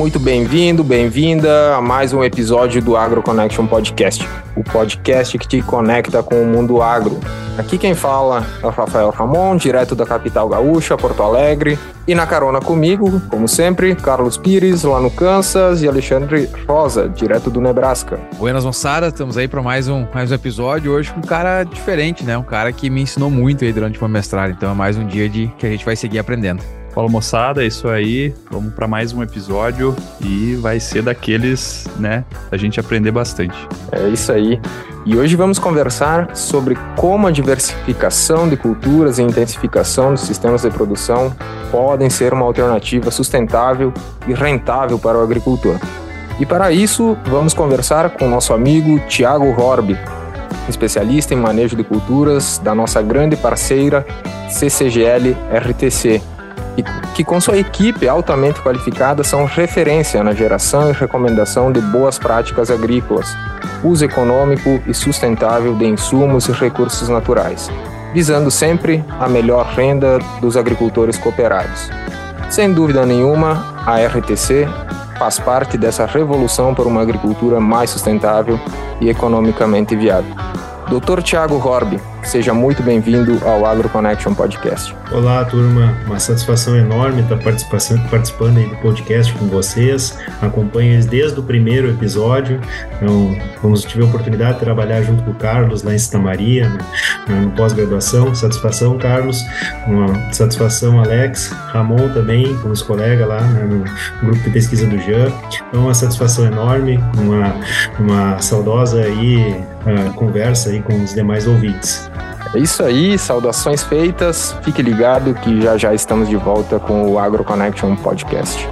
Muito bem-vindo, bem-vinda a mais um episódio do Agro Connection Podcast, o podcast que te conecta com o mundo agro. Aqui quem fala é o Rafael Ramon, direto da capital gaúcha, Porto Alegre, e na carona comigo, como sempre, Carlos Pires, lá no Kansas, e Alexandre Rosa, direto do Nebraska. Buenas moçada, estamos aí para mais um, mais um episódio, hoje com um cara diferente, né? Um cara que me ensinou muito aí durante o meu mestrado, então é mais um dia de que a gente vai seguir aprendendo. Fala moçada, é isso aí. Vamos para mais um episódio e vai ser daqueles, né, a gente aprender bastante. É isso aí. E hoje vamos conversar sobre como a diversificação de culturas e intensificação dos sistemas de produção podem ser uma alternativa sustentável e rentável para o agricultor. E para isso, vamos conversar com nosso amigo Tiago Horby, especialista em manejo de culturas da nossa grande parceira CCGL RTC, que com sua equipe altamente qualificada são referência na geração e recomendação de boas práticas agrícolas, uso econômico e sustentável de insumos e recursos naturais, visando sempre a melhor renda dos agricultores cooperados. Sem dúvida nenhuma, a RTC faz parte dessa revolução por uma agricultura mais sustentável e economicamente viável. Dr. Tiago Horby, seja muito bem-vindo ao Agro Connection Podcast. Olá, turma. Uma satisfação enorme estar participando, participando aí do podcast com vocês. Acompanho eles desde o primeiro episódio. Então, vamos tive a oportunidade de trabalhar junto com o Carlos lá em Santa Maria, né, no pós-graduação. Satisfação, Carlos. Uma satisfação, Alex. Ramon também, como os colegas lá né, no grupo de pesquisa do JAN. Então, uma satisfação enorme, uma, uma saudosa aí uh, conversa aí com os demais ouvintes. É isso aí, saudações feitas. Fique ligado que já já estamos de volta com o Agro Connection Podcast.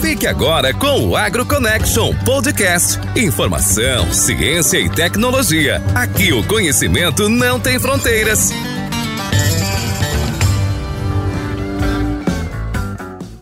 Fique agora com o Agro Connection Podcast. Informação, ciência e tecnologia. Aqui o conhecimento não tem fronteiras.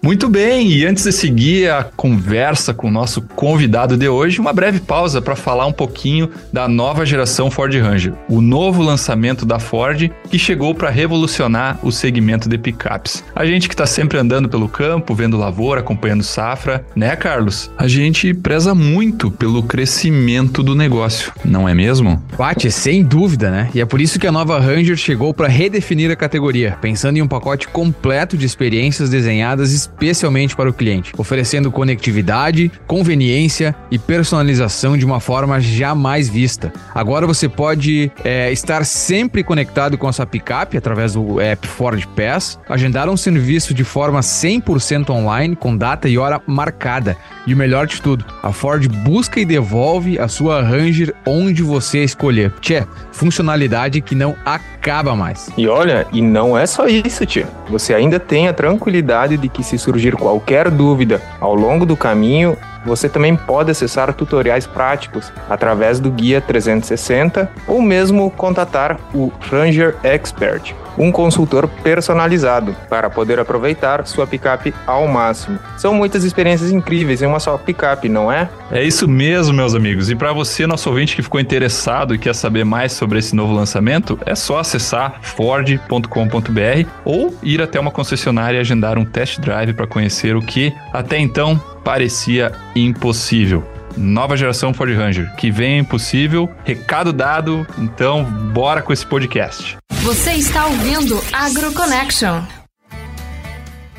Muito bem, e antes de seguir a conversa com o nosso convidado de hoje, uma breve pausa para falar um pouquinho da nova geração Ford Ranger, o novo lançamento da Ford que chegou para revolucionar o segmento de picapes. A gente que está sempre andando pelo campo, vendo lavoura, acompanhando safra, né, Carlos? A gente preza muito pelo crescimento do negócio, não é mesmo? Bate, sem dúvida, né? E é por isso que a nova Ranger chegou para redefinir a categoria, pensando em um pacote completo de experiências desenhadas especialmente para o cliente, oferecendo conectividade, conveniência e personalização de uma forma jamais vista. Agora você pode é, estar sempre conectado com a sua picape através do app Ford Pass, agendar um serviço de forma 100% online com data e hora marcada. E o melhor de tudo, a Ford busca e devolve a sua Ranger onde você escolher. Tchê, funcionalidade que não acaba mais. E olha, e não é só isso, tio. Você ainda tem a tranquilidade de que se surgir qualquer dúvida ao longo do caminho, você também pode acessar tutoriais práticos através do Guia 360 ou mesmo contatar o Ranger Expert, um consultor personalizado para poder aproveitar sua picape ao máximo. São muitas experiências incríveis em uma só picape, não é? É isso mesmo, meus amigos. E para você, nosso ouvinte que ficou interessado e quer saber mais sobre esse novo lançamento, é só acessar ford.com.br ou ir até uma concessionária e agendar um test drive para conhecer o que até então parecia impossível. Nova geração Ford Ranger, que vem impossível. Recado dado, então bora com esse podcast. Você está ouvindo Agro Connection.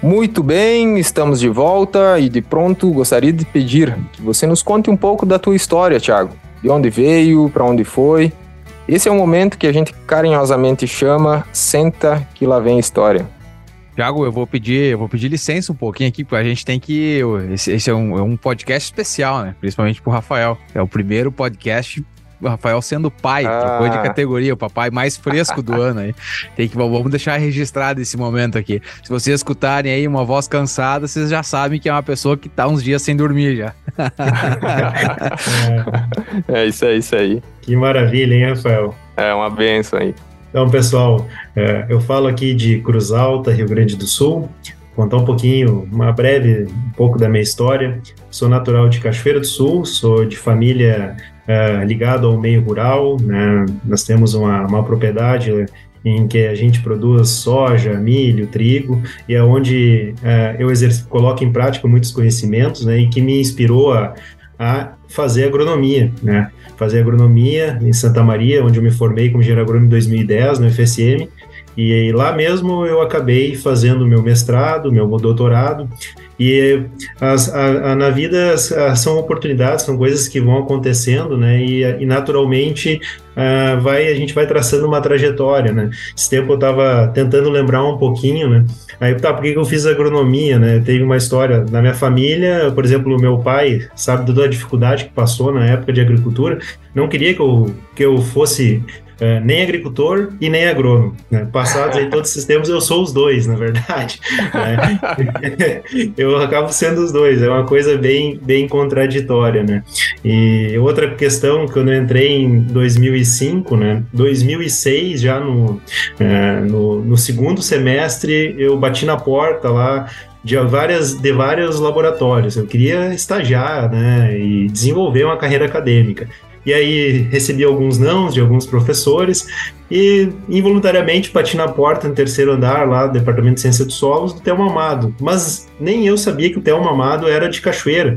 Muito bem, estamos de volta e de pronto gostaria de pedir que você nos conte um pouco da tua história, Thiago. De onde veio, para onde foi. Esse é o momento que a gente carinhosamente chama Senta que lá vem história. Tiago, eu vou pedir, eu vou pedir licença um pouquinho aqui, porque a gente tem que. Esse, esse é, um, é, um, podcast especial, né? Principalmente pro Rafael. É o primeiro podcast. O Rafael sendo pai, ah. de categoria, o papai mais fresco do ano aí. Tem que, vamos deixar registrado esse momento aqui. Se vocês escutarem aí uma voz cansada, vocês já sabem que é uma pessoa que tá uns dias sem dormir já. é isso aí, isso aí. Que maravilha, hein, Rafael? É uma benção aí. Então, pessoal, é, eu falo aqui de Cruz Alta, Rio Grande do Sul, contar um pouquinho, uma breve, um pouco da minha história. Sou natural de Cachoeira do Sul, sou de família uh, ligada ao meio rural, né? Nós temos uma, uma propriedade em que a gente produz soja, milho, trigo, e é onde é, eu coloco em prática muitos conhecimentos, né, e que me inspirou a, a fazer agronomia, né, fazer agronomia em Santa Maria, onde eu me formei como engenheiro agrônomo em 2010 no FSM, e lá mesmo eu acabei fazendo meu mestrado, meu doutorado, e as, a, a, na vida as, são oportunidades, são coisas que vão acontecendo, né? E, e naturalmente uh, vai, a gente vai traçando uma trajetória, né? Esse tempo eu estava tentando lembrar um pouquinho, né? Aí, tá, por que eu fiz agronomia, né? Teve uma história na minha família, por exemplo, o meu pai sabe toda a dificuldade que passou na época de agricultura, não queria que eu, que eu fosse é, nem agricultor e nem agrônomo. Né? Passados aí todos esses tempos, eu sou os dois, na verdade. Né? eu acabo sendo os dois, é uma coisa bem, bem contraditória, né? E outra questão, quando eu entrei em 2005, né? 2006, já no, é, no, no segundo semestre, eu bati na porta lá de várias de vários laboratórios. Eu queria estagiar, né, e desenvolver uma carreira acadêmica. E aí recebi alguns nãos de alguns professores e involuntariamente bati na porta no terceiro andar lá do Departamento de Ciência dos Solos do Thelma Amado. Mas nem eu sabia que o Thelma Amado era de Cachoeira.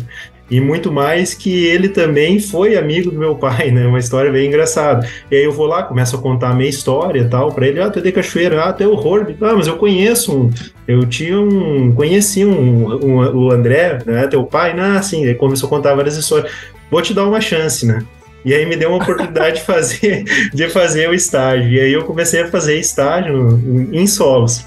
E muito mais que ele também foi amigo do meu pai, né? Uma história bem engraçada. E aí eu vou lá, começo a contar a minha história e tal, para ele, ah, tu é de Cachoeira, ah, tu é horror. Ah, mas eu conheço um, eu tinha um, conheci um, um, o André, né, teu pai, né, assim, ele começou a contar várias histórias. Vou te dar uma chance, né? E aí me deu uma oportunidade de fazer, de fazer o estágio. E aí eu comecei a fazer estágio em solos.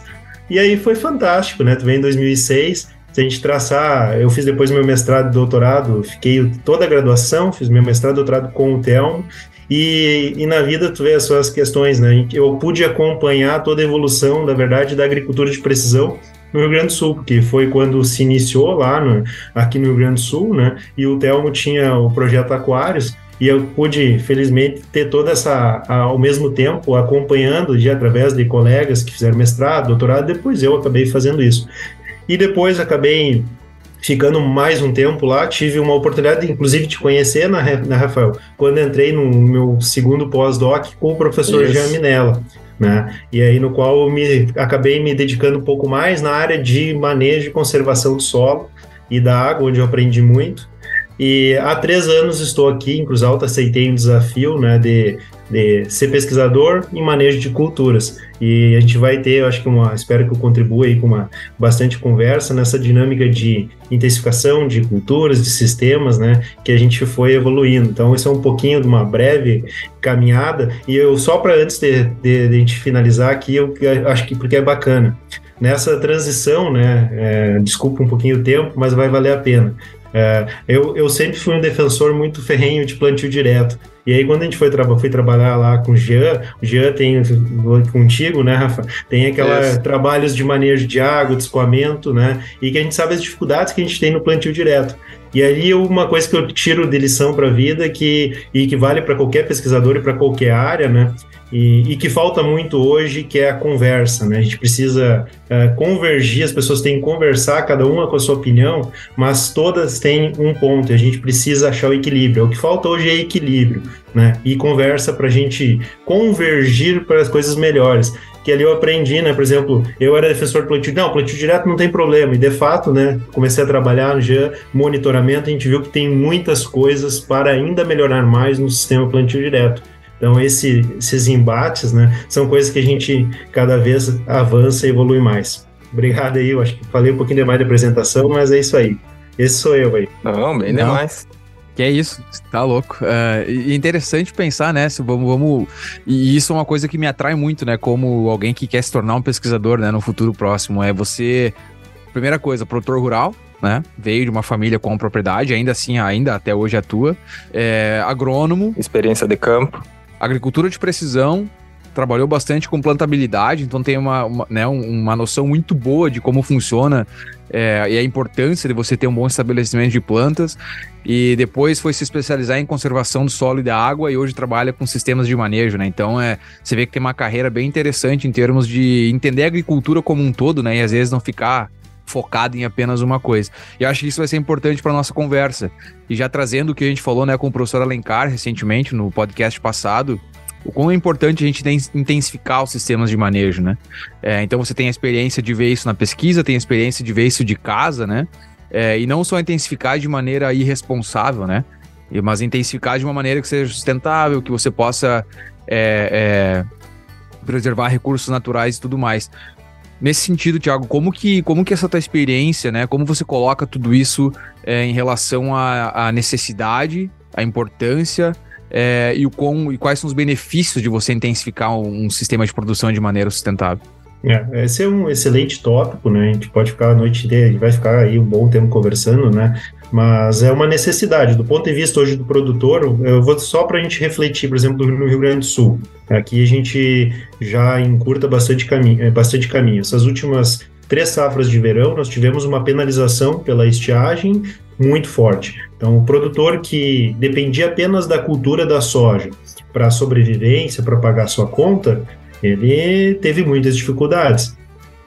E aí foi fantástico, né? Tu vem em 2006, se a gente traçar, eu fiz depois meu mestrado e doutorado, fiquei toda a graduação, fiz meu mestrado e doutorado com o Telmo, e, e, na vida tu vê as suas questões, né? Eu pude acompanhar toda a evolução, da verdade, da agricultura de precisão no Rio Grande do Sul, porque foi quando se iniciou lá no, aqui no Rio Grande do Sul, né? E o Telmo tinha o projeto Aquários, e eu pude, felizmente, ter toda essa, ao mesmo tempo, acompanhando de através de colegas que fizeram mestrado, doutorado, depois eu acabei fazendo isso. E depois acabei ficando mais um tempo lá, tive uma oportunidade, inclusive, de conhecer na, na Rafael, quando entrei no meu segundo pós-doc com o professor Jean Minella. Né? E aí no qual eu me, acabei me dedicando um pouco mais na área de manejo e conservação do solo e da água, onde eu aprendi muito. E há três anos estou aqui em Cruz Alta, aceitei um desafio né, de, de ser pesquisador em manejo de culturas. E a gente vai ter, eu acho que uma, espero que eu contribua aí com uma bastante conversa nessa dinâmica de intensificação de culturas, de sistemas, né, que a gente foi evoluindo. Então, isso é um pouquinho de uma breve caminhada. E eu só para antes de, de, de, a gente finalizar aqui, eu, acho que porque é bacana nessa transição, né? É, desculpa um pouquinho o tempo, mas vai valer a pena. É, eu, eu sempre fui um defensor muito ferrenho de plantio direto. E aí, quando a gente foi, tra foi trabalhar lá com o Jean, o Jean tem contigo, né, Rafa? Tem aqueles trabalhos de manejo de água, de escoamento, né? E que a gente sabe as dificuldades que a gente tem no plantio direto. E aí, uma coisa que eu tiro de lição para a vida que, e que vale para qualquer pesquisador e para qualquer área, né? E, e, que falta muito hoje, que é a conversa, né? A gente precisa uh, convergir, as pessoas têm que conversar, cada uma com a sua opinião, mas todas têm um ponto, e a gente precisa achar o equilíbrio. O que falta hoje é equilíbrio, né? E conversa para a gente convergir para as coisas melhores. Que ali eu aprendi, né? Por exemplo, eu era defensor do plantio, não, plantio direto não tem problema, e de fato, né? Comecei a trabalhar no GEA, monitoramento, a gente viu que tem muitas coisas para ainda melhorar mais no sistema plantio direto. Então, esse, esses embates, né, são coisas que a gente cada vez avança e evolui mais. Obrigado aí, eu acho que falei um pouquinho demais da apresentação, mas é isso aí. Esse sou eu aí. Não, bem Não. demais. Que é isso, tá louco. É interessante pensar, né? Se vamos, vamos. E isso é uma coisa que me atrai muito, né? Como alguém que quer se tornar um pesquisador, né? No futuro próximo. É você. Primeira coisa, produtor rural, né? Veio de uma família com propriedade, ainda assim, ainda até hoje atua. É, agrônomo. Experiência de campo agricultura de precisão, trabalhou bastante com plantabilidade, então tem uma, uma, né, uma noção muito boa de como funciona é, e a importância de você ter um bom estabelecimento de plantas. E depois foi se especializar em conservação do solo e da água e hoje trabalha com sistemas de manejo, né? Então é, você vê que tem uma carreira bem interessante em termos de entender a agricultura como um todo, né? E às vezes não ficar focado em apenas uma coisa. E acho que isso vai ser importante para nossa conversa. E já trazendo o que a gente falou né, com o professor Alencar recentemente, no podcast passado, o quão é importante a gente intensificar os sistemas de manejo, né? É, então você tem a experiência de ver isso na pesquisa, tem a experiência de ver isso de casa, né? É, e não só intensificar de maneira irresponsável, né? Mas intensificar de uma maneira que seja sustentável, que você possa é, é, preservar recursos naturais e tudo mais. Nesse sentido, Thiago, como que, como que essa tua experiência, né? Como você coloca tudo isso é, em relação à, à necessidade, à importância é, e, o com, e quais são os benefícios de você intensificar um, um sistema de produção de maneira sustentável? É, esse é um excelente tópico, né? A gente pode ficar a noite inteira, a gente vai ficar aí um bom tempo conversando, né? Mas é uma necessidade. Do ponto de vista hoje do produtor, eu vou só para a gente refletir, por exemplo, no Rio Grande do Sul. Aqui a gente já encurta bastante caminho, bastante caminho. Essas últimas três safras de verão, nós tivemos uma penalização pela estiagem muito forte. Então, o produtor que dependia apenas da cultura da soja para sobrevivência, para pagar sua conta, ele teve muitas dificuldades.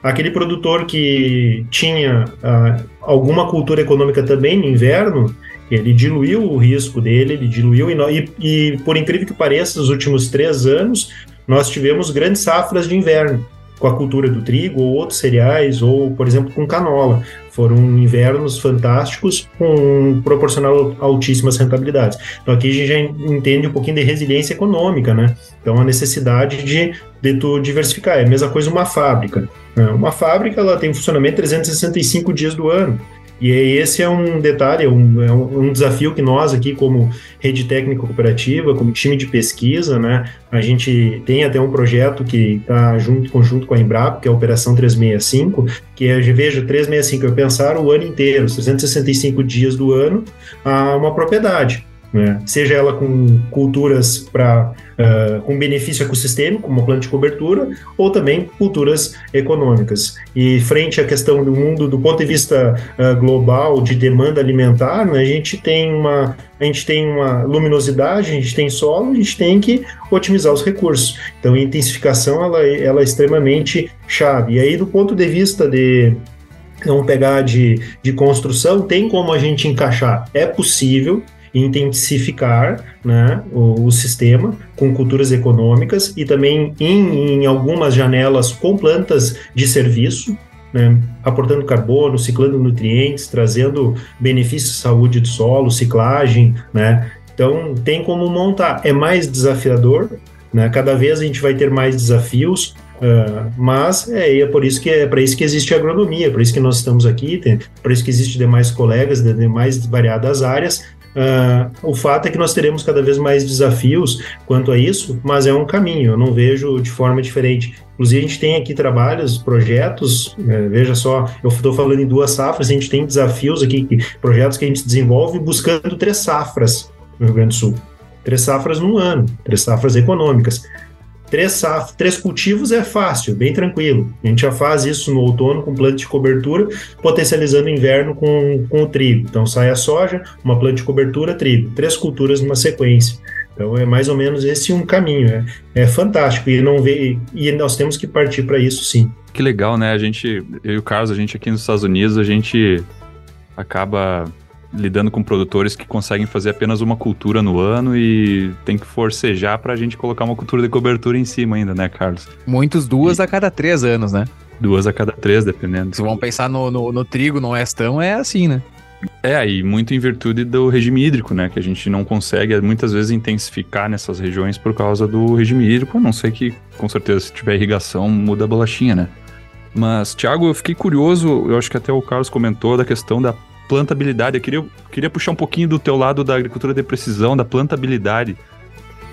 Aquele produtor que tinha ah, alguma cultura econômica também no inverno, ele diluiu o risco dele, ele diluiu, e, e por incrível que pareça, nos últimos três anos, nós tivemos grandes safras de inverno com a cultura do trigo ou outros cereais, ou, por exemplo, com canola. Foram invernos fantásticos com proporcional altíssimas rentabilidades. Então aqui a gente já entende um pouquinho de resiliência econômica, né? Então a necessidade de, de tu diversificar. É a mesma coisa uma fábrica. Né? Uma fábrica ela tem funcionamento 365 dias do ano. E esse é um detalhe, é um, é um desafio que nós aqui, como rede técnica cooperativa, como time de pesquisa, né, a gente tem até um projeto que está junto, conjunto com a Embrapa, que é a Operação 365, que é, veja, 365 é pensar o ano inteiro, 365 dias do ano, a uma propriedade né? seja ela com culturas para uh, com benefício ecossistêmico, como planta de cobertura, ou também culturas econômicas. E frente à questão do mundo, do ponto de vista uh, global de demanda alimentar, né, a gente tem uma a gente tem uma luminosidade, a gente tem solo, a gente tem que otimizar os recursos. Então, a intensificação ela, ela é extremamente chave. E aí, do ponto de vista de vamos pegar de, de construção, tem como a gente encaixar? É possível, intensificar né, o, o, sistema com culturas econômicas e também em, em algumas janelas com plantas de serviço, né, aportando carbono, ciclando nutrientes, trazendo benefícios à saúde do solo, ciclagem, né? Então tem como montar. É mais desafiador, né? Cada vez a gente vai ter mais desafios, Uh, mas é, é por isso que é para isso que existe a agronomia, por isso que nós estamos aqui, tem, por isso que existe demais colegas de demais variadas áreas Uh, o fato é que nós teremos cada vez mais desafios quanto a isso, mas é um caminho, eu não vejo de forma diferente. Inclusive, a gente tem aqui trabalhos, projetos, é, veja só, eu estou falando em duas safras, a gente tem desafios aqui, projetos que a gente desenvolve buscando três safras no Rio Grande do Sul. Três safras no ano, três safras econômicas. Três, saf três cultivos é fácil, bem tranquilo. A gente já faz isso no outono com planta de cobertura, potencializando o inverno com, com o trigo. Então sai a soja, uma planta de cobertura, trigo. Três culturas numa sequência. Então é mais ou menos esse um caminho. É, é fantástico e não vê e nós temos que partir para isso sim. Que legal, né? A gente, eu e o Carlos, a gente aqui nos Estados Unidos, a gente acaba lidando com produtores que conseguem fazer apenas uma cultura no ano e tem que forcejar para a gente colocar uma cultura de cobertura em cima ainda, né, Carlos? Muitos duas e... a cada três anos, né? Duas a cada três, dependendo. Se vão pensar no, no, no trigo, no estão, é assim, né? É, aí muito em virtude do regime hídrico, né? Que a gente não consegue muitas vezes intensificar nessas regiões por causa do regime hídrico, a não sei que, com certeza, se tiver irrigação, muda a bolachinha, né? Mas, Thiago, eu fiquei curioso, eu acho que até o Carlos comentou da questão da plantabilidade. Eu queria, queria puxar um pouquinho do teu lado da agricultura de precisão, da plantabilidade.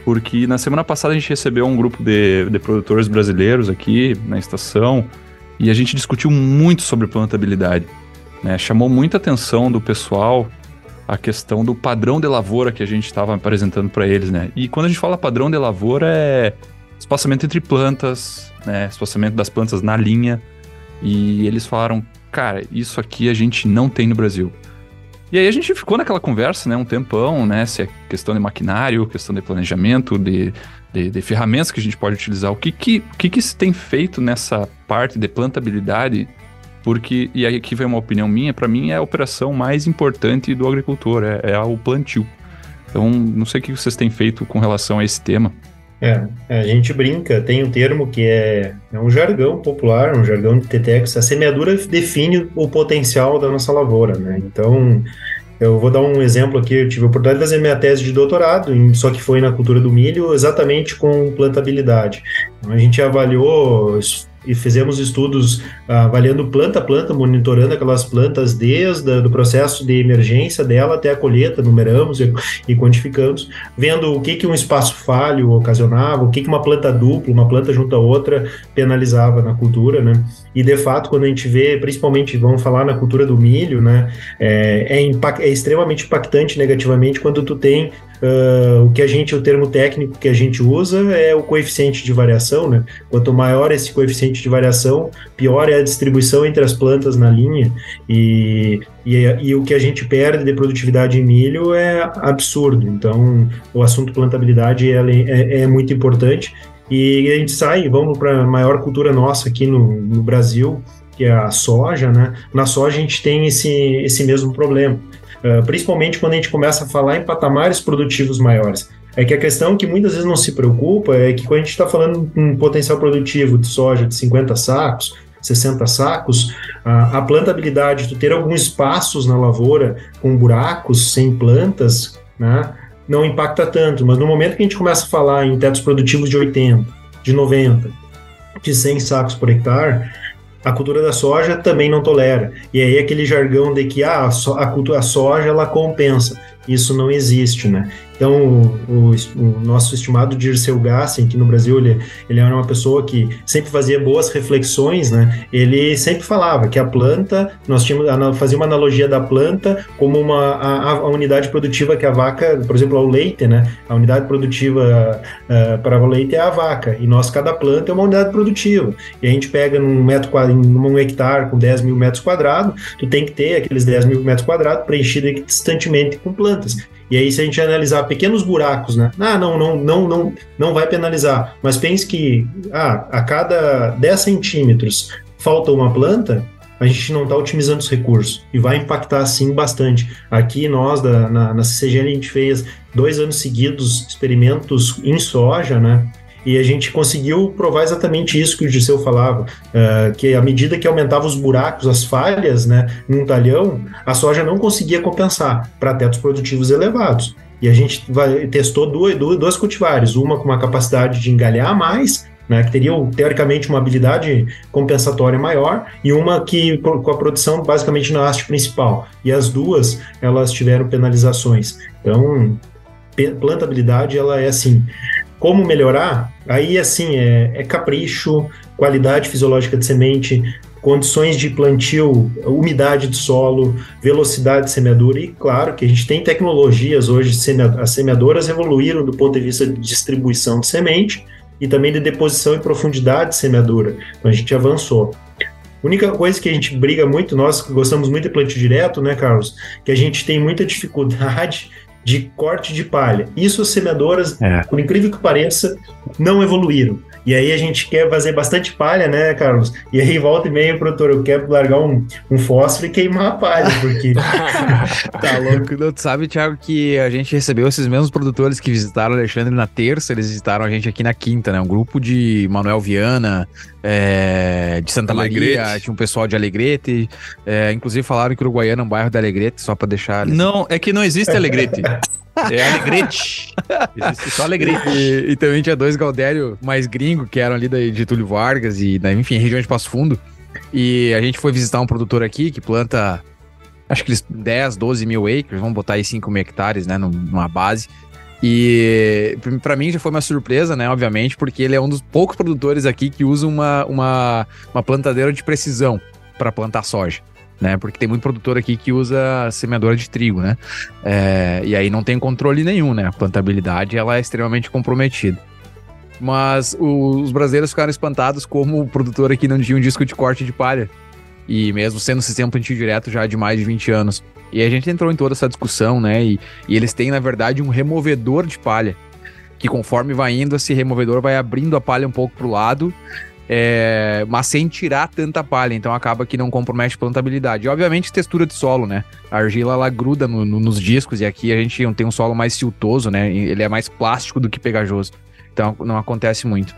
Porque na semana passada a gente recebeu um grupo de, de produtores brasileiros aqui na estação e a gente discutiu muito sobre plantabilidade. Né? Chamou muita atenção do pessoal a questão do padrão de lavoura que a gente estava apresentando para eles, né? E quando a gente fala padrão de lavoura é espaçamento entre plantas, né? Espaçamento das plantas na linha. E eles falaram, cara, isso aqui a gente não tem no Brasil. E aí a gente ficou naquela conversa, né, um tempão, né, se é questão de maquinário, questão de planejamento, de, de, de ferramentas que a gente pode utilizar. O que que, que que se tem feito nessa parte de plantabilidade? Porque, e aí aqui vem uma opinião minha, para mim é a operação mais importante do agricultor, é, é o plantio. Então, não sei o que vocês têm feito com relação a esse tema. É, a gente brinca, tem um termo que é, é um jargão popular, um jargão de Tetex. A semeadura define o potencial da nossa lavoura, né? Então, eu vou dar um exemplo aqui. Eu tive a oportunidade de fazer minha tese de doutorado, só que foi na cultura do milho, exatamente com plantabilidade. Então, a gente avaliou e fizemos estudos ah, avaliando planta a planta, monitorando aquelas plantas desde o processo de emergência dela até a colheita, numeramos e, e, quantificamos, vendo o que, que um espaço falho ocasionava, o que, que uma planta dupla, uma planta junto a outra, penalizava na cultura, né? E de fato, quando a gente vê, principalmente, vamos falar na cultura do milho, né? É, é, é extremamente impactante negativamente quando tu tem Uh, o que a gente, o termo técnico que a gente usa é o coeficiente de variação, né? Quanto maior esse coeficiente de variação, pior é a distribuição entre as plantas na linha e, e, e o que a gente perde de produtividade em milho é absurdo. Então, o assunto plantabilidade é, é, é muito importante e a gente sai, vamos para a maior cultura nossa aqui no, no Brasil, que é a soja, né? Na soja a gente tem esse, esse mesmo problema uh, principalmente quando a gente começa a falar em patamares produtivos maiores. É que a questão que muitas vezes não se preocupa é que quando a gente está falando um potencial produtivo de soja de 50 sacos, 60 sacos, a, a plantabilidade, tu ter alguns espaços na lavoura com buracos, sem plantas, né, não impacta tanto. Mas no momento que a gente começa a falar em tetos produtivos de 80, de 90, de 100 sacos por hectare, a cultura da soja também não tolera. E aí aquele jargão de que ah, a, cultura, a soja ela compensa. Isso não existe, né? Então, o, o, nosso estimado Dirceu Gassen, que no Brasil ele, ele era uma pessoa que sempre fazia boas reflexões, né? Ele sempre falava que a planta, nós tínhamos, fazia uma analogia da planta como uma a, a unidade produtiva que a vaca, por exemplo, o leite, né? A unidade produtiva uh, para o leite é a vaca, e nós, cada planta é uma unidade produtiva. E a gente pega num metro quadrado, num hectare com 10 mil metros quadrados, tu tem que ter aqueles 10 mil metros quadrados preenchidos equidistantemente com plantas. E aí, se a gente analisar pequenos buracos, né? Ah, não, não, não, não, não vai penalizar. Mas pense que ah, a cada 10 centímetros falta uma planta, a gente não está otimizando os recursos e vai impactar sim bastante. Aqui nós da, na, na CCGN a gente fez dois anos seguidos experimentos em soja, né? E a gente conseguiu provar exatamente isso que o Giseu falava, uh, que à medida que aumentava os buracos, as falhas né, num talhão, a soja não conseguia compensar para tetos produtivos elevados. E a gente vai, testou duas, duas cultivares, uma com uma capacidade de engalhar mais, né, que teria teoricamente uma habilidade compensatória maior, e uma que com a produção basicamente na haste principal. E as duas, elas tiveram penalizações. Então, plantabilidade, ela é assim, como melhorar? Aí, assim, é, é capricho, qualidade fisiológica de semente, condições de plantio, umidade do solo, velocidade de semeadura e claro que a gente tem tecnologias hoje, as semeadoras evoluíram do ponto de vista de distribuição de semente e também de deposição e profundidade de semeadura. Então a gente avançou. A única coisa que a gente briga muito, nós gostamos muito de plantio direto, né, Carlos, que a gente tem muita dificuldade de corte de palha. Isso as semeadoras, é. por incrível que pareça, não evoluíram. E aí a gente quer fazer bastante palha, né, Carlos? E aí volta e meia, produtor, eu quero largar um, um fósforo e queimar a palha, porque... tá louco. Não, tu sabe, Thiago, que a gente recebeu esses mesmos produtores que visitaram o Alexandre na terça, eles visitaram a gente aqui na quinta, né? Um grupo de Manuel Viana, é, de Santa Alegrete. Maria, tinha um pessoal de Alegrete, é, inclusive falaram que o Uruguaiana é um bairro de Alegrete, só pra deixar... Não, é que não existe Alegrete. É Alegrete. Existe só Alegrete. E, e, também tinha dois Galdério mais gringo, que eram ali da Getúlio Vargas e, da, enfim, região de Passo Fundo. E a gente foi visitar um produtor aqui que planta, acho que eles 10, 12 mil acres, vamos botar aí 5 mil hectares, né, numa base. E para mim já foi uma surpresa, né? Obviamente, porque ele é um dos poucos produtores aqui que usa uma, uma, uma plantadeira de precisão para plantar soja né? Porque tem muito produtor aqui que usa semeadora de trigo, né? É, e aí não tem controle nenhum, né? A plantabilidade ela é extremamente comprometida. Mas os brasileiros ficaram espantados como o produtor aqui não tinha um disco de corte de palha. E mesmo sendo um sistema plantio direto já de mais de 20 anos. E a gente entrou em toda essa discussão, né? E, e eles têm, na verdade, um removedor de palha. Que conforme vai indo, esse removedor vai abrindo a palha um pouco para o lado é, mas sem tirar tanta palha, então acaba que não compromete plantabilidade. E obviamente textura de solo, né? A argila ela gruda no, no, nos discos e aqui a gente tem um solo mais siltoso, né? Ele é mais plástico do que pegajoso. Então não acontece muito.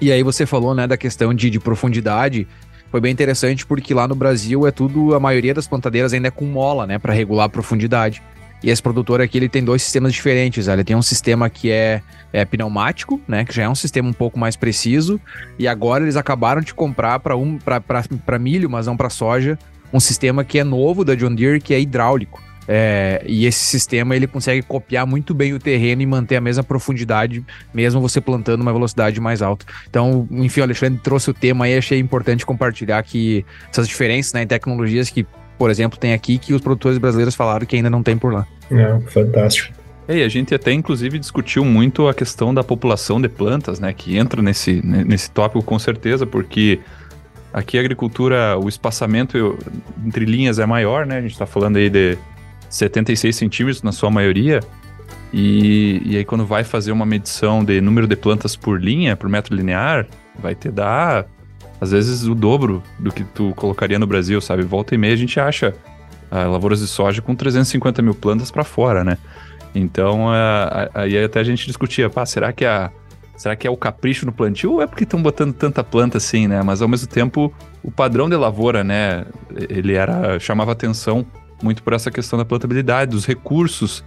E aí você falou, né, da questão de, de profundidade. Foi bem interessante porque lá no Brasil é tudo, a maioria das plantadeiras ainda é com mola, né, para regular a profundidade. E esse produtor aqui, ele tem dois sistemas diferentes. Ele tem um sistema que é, é pneumático, né? Que já é um sistema um pouco mais preciso. E agora eles acabaram de comprar para um, para milho, mas não para soja, um sistema que é novo da John Deere, que é hidráulico. É, e esse sistema ele consegue copiar muito bem o terreno e manter a mesma profundidade, mesmo você plantando uma velocidade mais alta. Então, enfim, o Alexandre trouxe o tema aí, achei importante compartilhar que essas diferenças né, em tecnologias que, por exemplo, tem aqui que os produtores brasileiros falaram que ainda não tem por lá. É, fantástico. E a gente até inclusive discutiu muito a questão da população de plantas, né, que entra nesse, nesse tópico com certeza, porque aqui a agricultura, o espaçamento entre linhas é maior, né? A gente está falando aí de 76 centímetros na sua maioria. E, e aí quando vai fazer uma medição de número de plantas por linha, por metro linear, vai te dar às vezes o dobro do que tu colocaria no Brasil, sabe? Volta e meia a gente acha ah, lavouras de soja com 350 mil plantas para fora, né? Então aí até a gente discutia, pá, será que a será que é o capricho no plantio ou é porque estão botando tanta planta assim, né? Mas ao mesmo tempo o padrão de lavoura, né? Ele era chamava atenção muito por essa questão da plantabilidade, dos recursos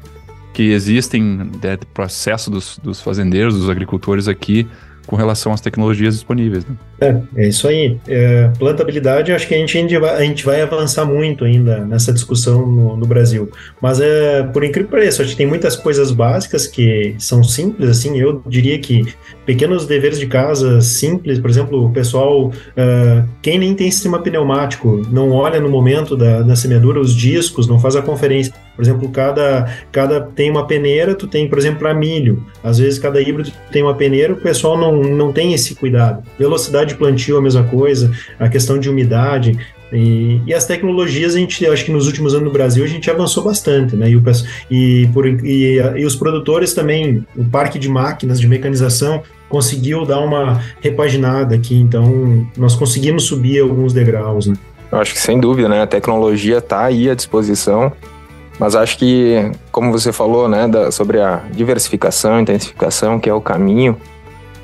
que existem, né, do processo dos, dos fazendeiros, dos agricultores aqui, com relação às tecnologias disponíveis. Né? É, é isso aí. É, plantabilidade, acho que a gente, vai, a gente vai avançar muito ainda nessa discussão no, no Brasil. Mas, é, por incrível que pareça, acho que tem muitas coisas básicas que são simples, assim, eu diria que pequenos deveres de casa simples, por exemplo, o pessoal, uh, quem nem tem sistema pneumático, não olha no momento da, da semeadura os discos, não faz a conferência. Por exemplo, cada, cada tem uma peneira, tu tem, por exemplo, para milho. Às vezes cada híbrido tem uma peneira, o pessoal não, não tem esse cuidado. Velocidade de plantio a mesma coisa, a questão de umidade. E, e, as tecnologias, a gente, acho que nos últimos anos no Brasil, a gente avançou bastante, né? E, o, e, por, e, e os produtores também, o parque de máquinas de mecanização conseguiu dar uma repaginada aqui, então nós conseguimos subir alguns degraus, né? Eu acho que sem dúvida, né? A tecnologia está aí à disposição, mas acho que, como você falou, né, da, sobre a diversificação, intensificação, que é o caminho,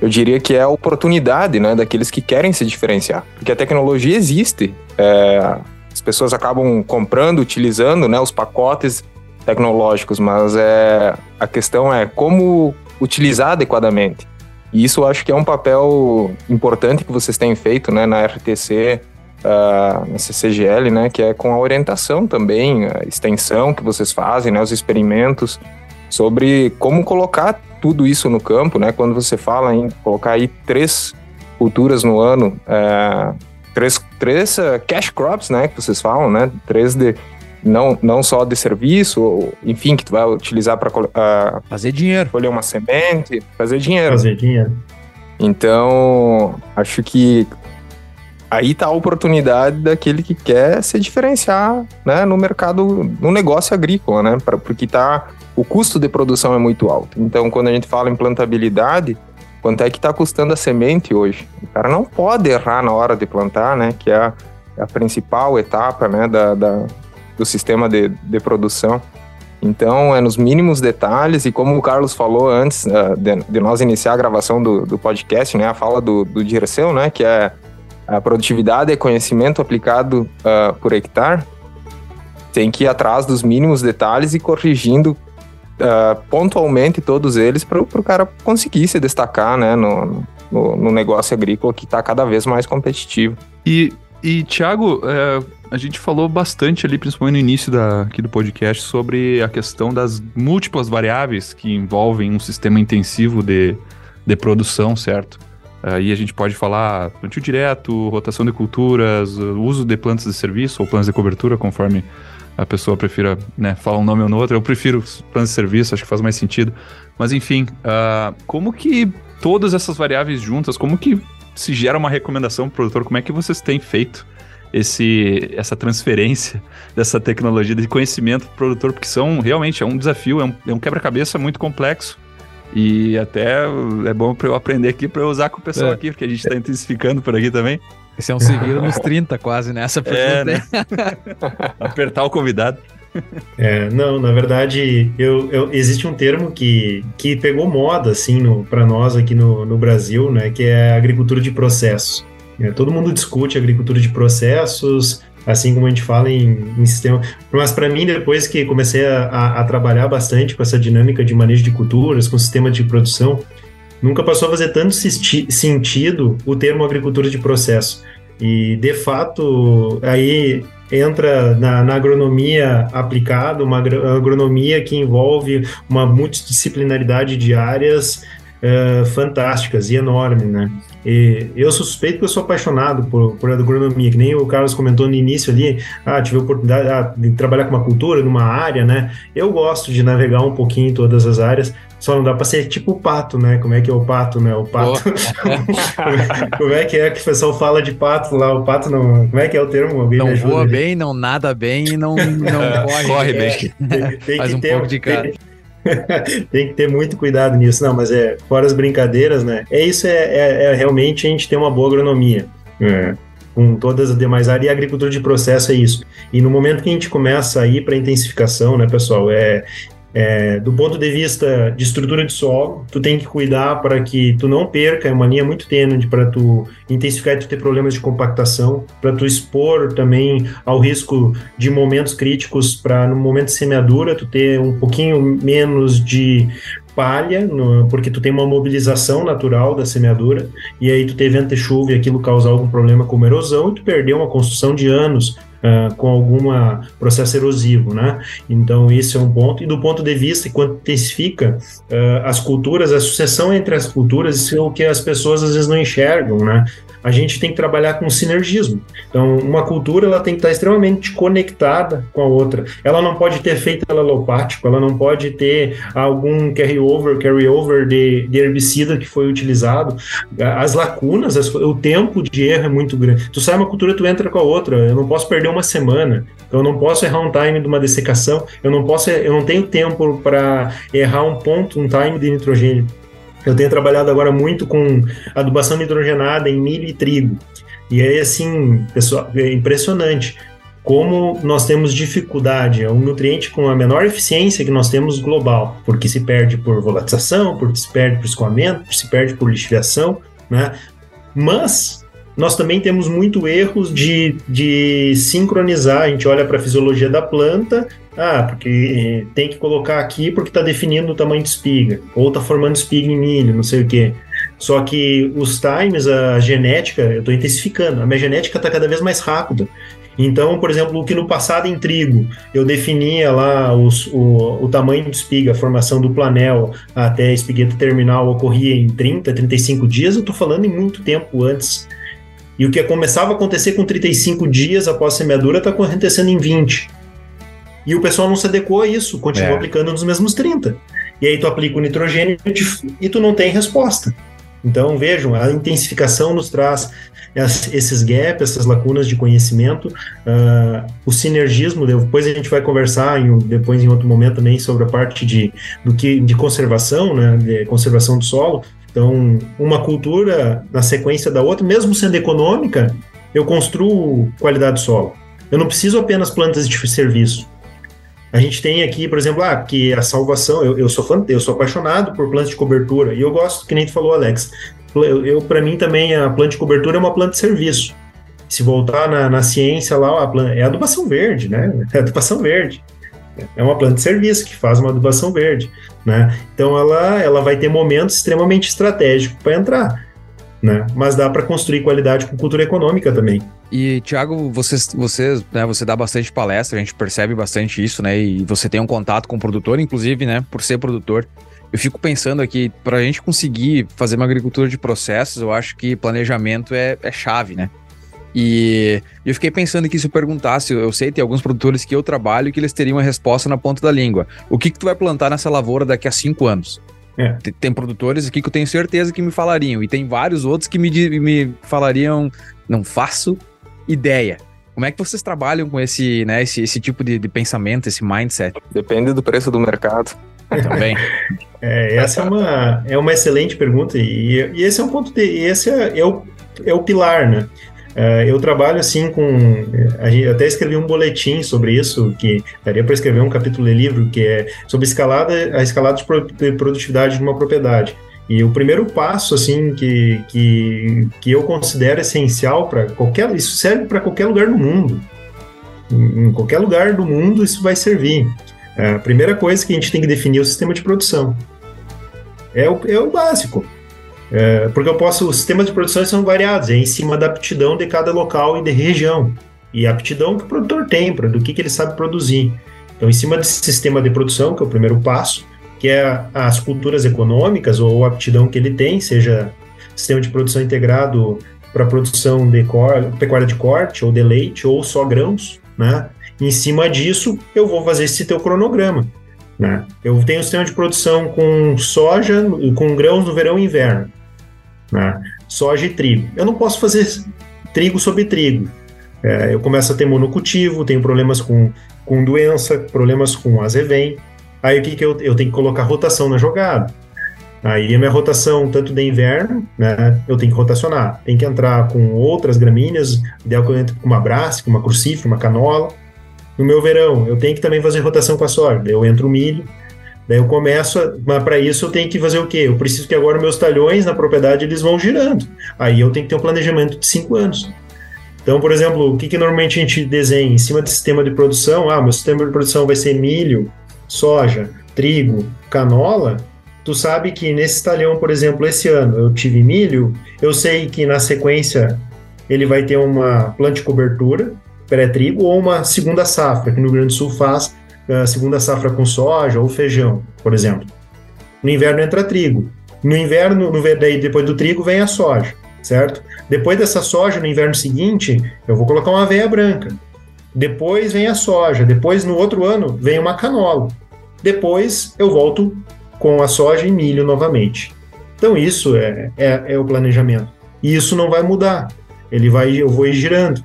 eu diria que é a oportunidade né, daqueles que querem se diferenciar. Porque a tecnologia existe, é, as pessoas acabam comprando, utilizando né, os pacotes tecnológicos, mas é, a questão é como utilizar adequadamente. E isso eu acho que é um papel importante que vocês têm feito né, na RTC, uh, na CCGL, né, que é com a orientação também, a extensão que vocês fazem, né, os experimentos, sobre como colocar tudo isso no campo, né? Quando você fala em colocar aí três culturas no ano, é, três, três uh, cash crops, né? Que vocês falam, né? Três de não, não só de serviço, ou, enfim, que tu vai utilizar para uh, fazer dinheiro, colher uma semente, fazer dinheiro. Fazer dinheiro. Então, acho que aí tá a oportunidade daquele que quer se diferenciar, né, no mercado, no negócio agrícola, né? Pra, porque tá o custo de produção é muito alto. Então, quando a gente fala em plantabilidade, quanto é que está custando a semente hoje? O cara não pode errar na hora de plantar, né? Que é a, é a principal etapa, né? Da, da, do sistema de, de produção. Então, é nos mínimos detalhes, e como o Carlos falou antes uh, de, de, nós iniciar a gravação do, do podcast, né, a fala do, do Dirceu, né, que é a produtividade e conhecimento aplicado uh, por hectare, tem que ir atrás dos mínimos detalhes e corrigindo uh, pontualmente todos eles para o cara conseguir se destacar né, no, no, no negócio agrícola que está cada vez mais competitivo. E, e Tiago, é, a gente falou bastante ali, principalmente no início da, aqui do podcast, sobre a questão das múltiplas variáveis que envolvem um sistema intensivo de, de produção, certo? Aí a gente pode falar plantio direto, rotação de culturas, uso de plantas de serviço ou plantas de cobertura, conforme a pessoa prefira né, falar um nome ou no outro. Eu prefiro planos de serviço, acho que faz mais sentido. Mas enfim, uh, como que todas essas variáveis juntas, como que se gera uma recomendação para o produtor? Como é que vocês têm feito esse, essa transferência dessa tecnologia de conhecimento para o produtor? Porque são realmente é um desafio, é um, é um quebra-cabeça muito complexo. E até é bom para eu aprender aqui para eu usar com o pessoal é. aqui, porque a gente está intensificando por aqui também. Esse é um seguido nos 30 quase, nessa né? pergunta. É, né? Apertar o convidado. É, não, na verdade, eu, eu, existe um termo que, que pegou moda, assim, para nós aqui no, no Brasil, né, que é agricultura de processos. É, todo mundo discute agricultura de processos, assim como a gente fala em, em sistema. Mas para mim, depois que comecei a, a, a, trabalhar bastante com essa dinâmica de manejo de culturas, com sistema de produção, nunca passou a fazer tanto sentido o termo agricultura de processo. E, de fato, aí entra na, na, agronomia aplicada, uma agronomia que envolve uma multidisciplinaridade de áreas uh, fantásticas e enorme, né? E eu suspeito porque eu sou apaixonado por, por agronomia, que nem o Carlos comentou no início ali, ah, tive a oportunidade ah, de trabalhar com uma cultura, numa área, né? Eu gosto de navegar um pouquinho em todas as áreas, só não dá para ser tipo o pato, né? Como é que é o pato, né? O pato. como é que é que o pessoal fala de pato lá? O pato não. Como é que é o termo? Alguém não voa ali? bem, não nada bem e não, não corre, corre bem. É, tem, tem Faz um ter, pouco de cara. Tem, tem que ter muito cuidado nisso. Não, mas é, fora as brincadeiras, né? É isso, é, é, é realmente a gente ter uma boa agronomia. É. Com todas as demais áreas, e a agricultura de processo é isso. E no momento que a gente começa a ir para intensificação, né, pessoal, é, é, do ponto de vista de estrutura de solo, tu tem que cuidar para que tu não perca, é uma linha muito tênue para tu intensificar e tu ter problemas de compactação, para tu expor também ao risco de momentos críticos, para no momento de semeadura tu ter um pouquinho menos de palha, no, porque tu tem uma mobilização natural da semeadura, e aí tu ter vento e chuva e aquilo causar algum problema como erosão, e tu perdeu uma construção de anos uh, com algum processo erosivo, né? Então, esse é um ponto. E do ponto de vista, quando intensifica uh, as culturas, a sucessão entre as culturas, isso é o que as pessoas às vezes não enxergam, né? A gente tem que trabalhar com sinergismo. Então, uma cultura ela tem que estar extremamente conectada com a outra. Ela não pode ter efeito alopático, ela não pode ter algum carry-over, carry-over de, de, herbicida que foi utilizado. As lacunas, as, o tempo de erro é muito grande. Tu sai uma cultura, tu entra com a outra. Eu não posso perder uma semana. Eu não posso errar um time de uma dessecação. Eu não posso, eu não tenho tempo para errar um ponto, um time de nitrogênio. Eu tenho trabalhado agora muito com adubação nitrogenada em milho e trigo. E aí, assim, pessoal, é impressionante como nós temos dificuldade. É um nutriente com a menor eficiência que nós temos global, porque se perde por volatização, porque se perde por escoamento, se perde por lixiviação, né? Mas nós também temos muito erros de, de sincronizar. A gente olha para a fisiologia da planta ah, porque tem que colocar aqui porque está definindo o tamanho de espiga, ou está formando espiga em milho, não sei o quê. Só que os times, a genética, eu estou intensificando, a minha genética está cada vez mais rápida. Então, por exemplo, o que no passado em trigo eu definia lá os, o, o tamanho de espiga, a formação do planel até a espigueta terminal ocorria em 30, 35 dias, eu estou falando em muito tempo antes. E o que começava a acontecer com 35 dias após a semeadura está acontecendo em 20. E o pessoal não se adequou a isso, continua é. aplicando nos mesmos 30. E aí tu aplica o nitrogênio e tu não tem resposta. Então, vejam, a intensificação nos traz esses gaps, essas lacunas de conhecimento, uh, o sinergismo, depois a gente vai conversar em, depois em outro momento também sobre a parte de, do que, de conservação, né, de conservação do solo. Então, uma cultura na sequência da outra, mesmo sendo econômica, eu construo qualidade do solo. Eu não preciso apenas plantas de serviço. A gente tem aqui, por exemplo, ah, que a salvação, eu, eu sou fã, eu sou apaixonado por plantas de cobertura, e eu gosto, que nem tu falou, Alex. Eu, eu para mim também a planta de cobertura é uma planta de serviço. Se voltar na, na ciência lá, a planta, é adubação verde, né? É adubação verde. É uma planta de serviço que faz uma adubação verde, né? Então ela, ela vai ter momentos extremamente estratégicos para entrar, né? Mas dá para construir qualidade com cultura econômica também. E, Thiago, você, você, né, você dá bastante palestra, a gente percebe bastante isso, né? E você tem um contato com o produtor, inclusive, né? Por ser produtor. Eu fico pensando aqui, para a gente conseguir fazer uma agricultura de processos, eu acho que planejamento é, é chave, né? E eu fiquei pensando aqui se eu perguntasse, eu sei, tem alguns produtores que eu trabalho que eles teriam a resposta na ponta da língua. O que, que tu vai plantar nessa lavoura daqui a cinco anos? É. Tem, produtores aqui que eu tenho certeza que me falariam, e tem vários outros que me, me falariam, não faço ideia. Como é que vocês trabalham com esse, né, esse, esse tipo de, de pensamento, esse mindset? Depende do preço do mercado. Também. é, essa é uma, é uma excelente pergunta e, e esse é um ponto de, esse é, é, o, é o pilar, né? Uh, eu trabalho assim com. Até escrevi um boletim sobre isso, que daria para escrever um capítulo de livro, que é sobre escalada, a escalada de produtividade de uma propriedade. E o primeiro passo, assim, que, que, que eu considero essencial para qualquer. Isso serve para qualquer lugar do mundo. Em qualquer lugar do mundo isso vai servir. É, a primeira coisa que a gente tem que definir é o sistema de produção. É o, é o básico. É, porque eu posso. Os sistemas de produção são variados, é em cima da aptidão de cada local e de região. E a aptidão que o produtor tem, do que, que ele sabe produzir. Então, em cima desse sistema de produção, que é o primeiro passo, que é as culturas econômicas ou a aptidão que ele tem, seja sistema de produção integrado para produção de pecuária de corte ou de leite ou só grãos, né? Em cima disso, eu vou fazer esse teu cronograma, né? Eu tenho um sistema de produção com soja, com grãos no verão e inverno, né? Soja e trigo. Eu não posso fazer trigo sobre trigo. É, eu começo a ter monocultivo, tenho problemas com, com doença, problemas com azevém, Aí o que, que eu, eu tenho que colocar rotação na jogada. Aí a minha rotação, tanto de inverno, né, eu tenho que rotacionar. Tem que entrar com outras gramíneas, ideal que eu entre com uma brassica, uma crucífera, uma canola. No meu verão, eu tenho que também fazer rotação com a soja. Eu entro milho, eu começo, a, mas para isso eu tenho que fazer o quê? Eu preciso que agora meus talhões na propriedade eles vão girando. Aí eu tenho que ter um planejamento de cinco anos. Então, por exemplo, o que, que normalmente a gente desenha em cima do sistema de produção? Ah, meu sistema de produção vai ser milho, soja, trigo, canola, tu sabe que nesse talhão, por exemplo, esse ano eu tive milho, eu sei que na sequência ele vai ter uma planta de cobertura, pré-trigo, ou uma segunda safra, que no Grande Sul faz a segunda safra com soja ou feijão, por exemplo. No inverno entra trigo. No inverno, no, daí depois do trigo vem a soja, certo? Depois dessa soja, no inverno seguinte, eu vou colocar uma aveia branca. Depois vem a soja. Depois, no outro ano, vem uma canola. Depois, eu volto com a soja e milho novamente. Então, isso é, é, é o planejamento. E isso não vai mudar. Ele vai, eu vou ir girando.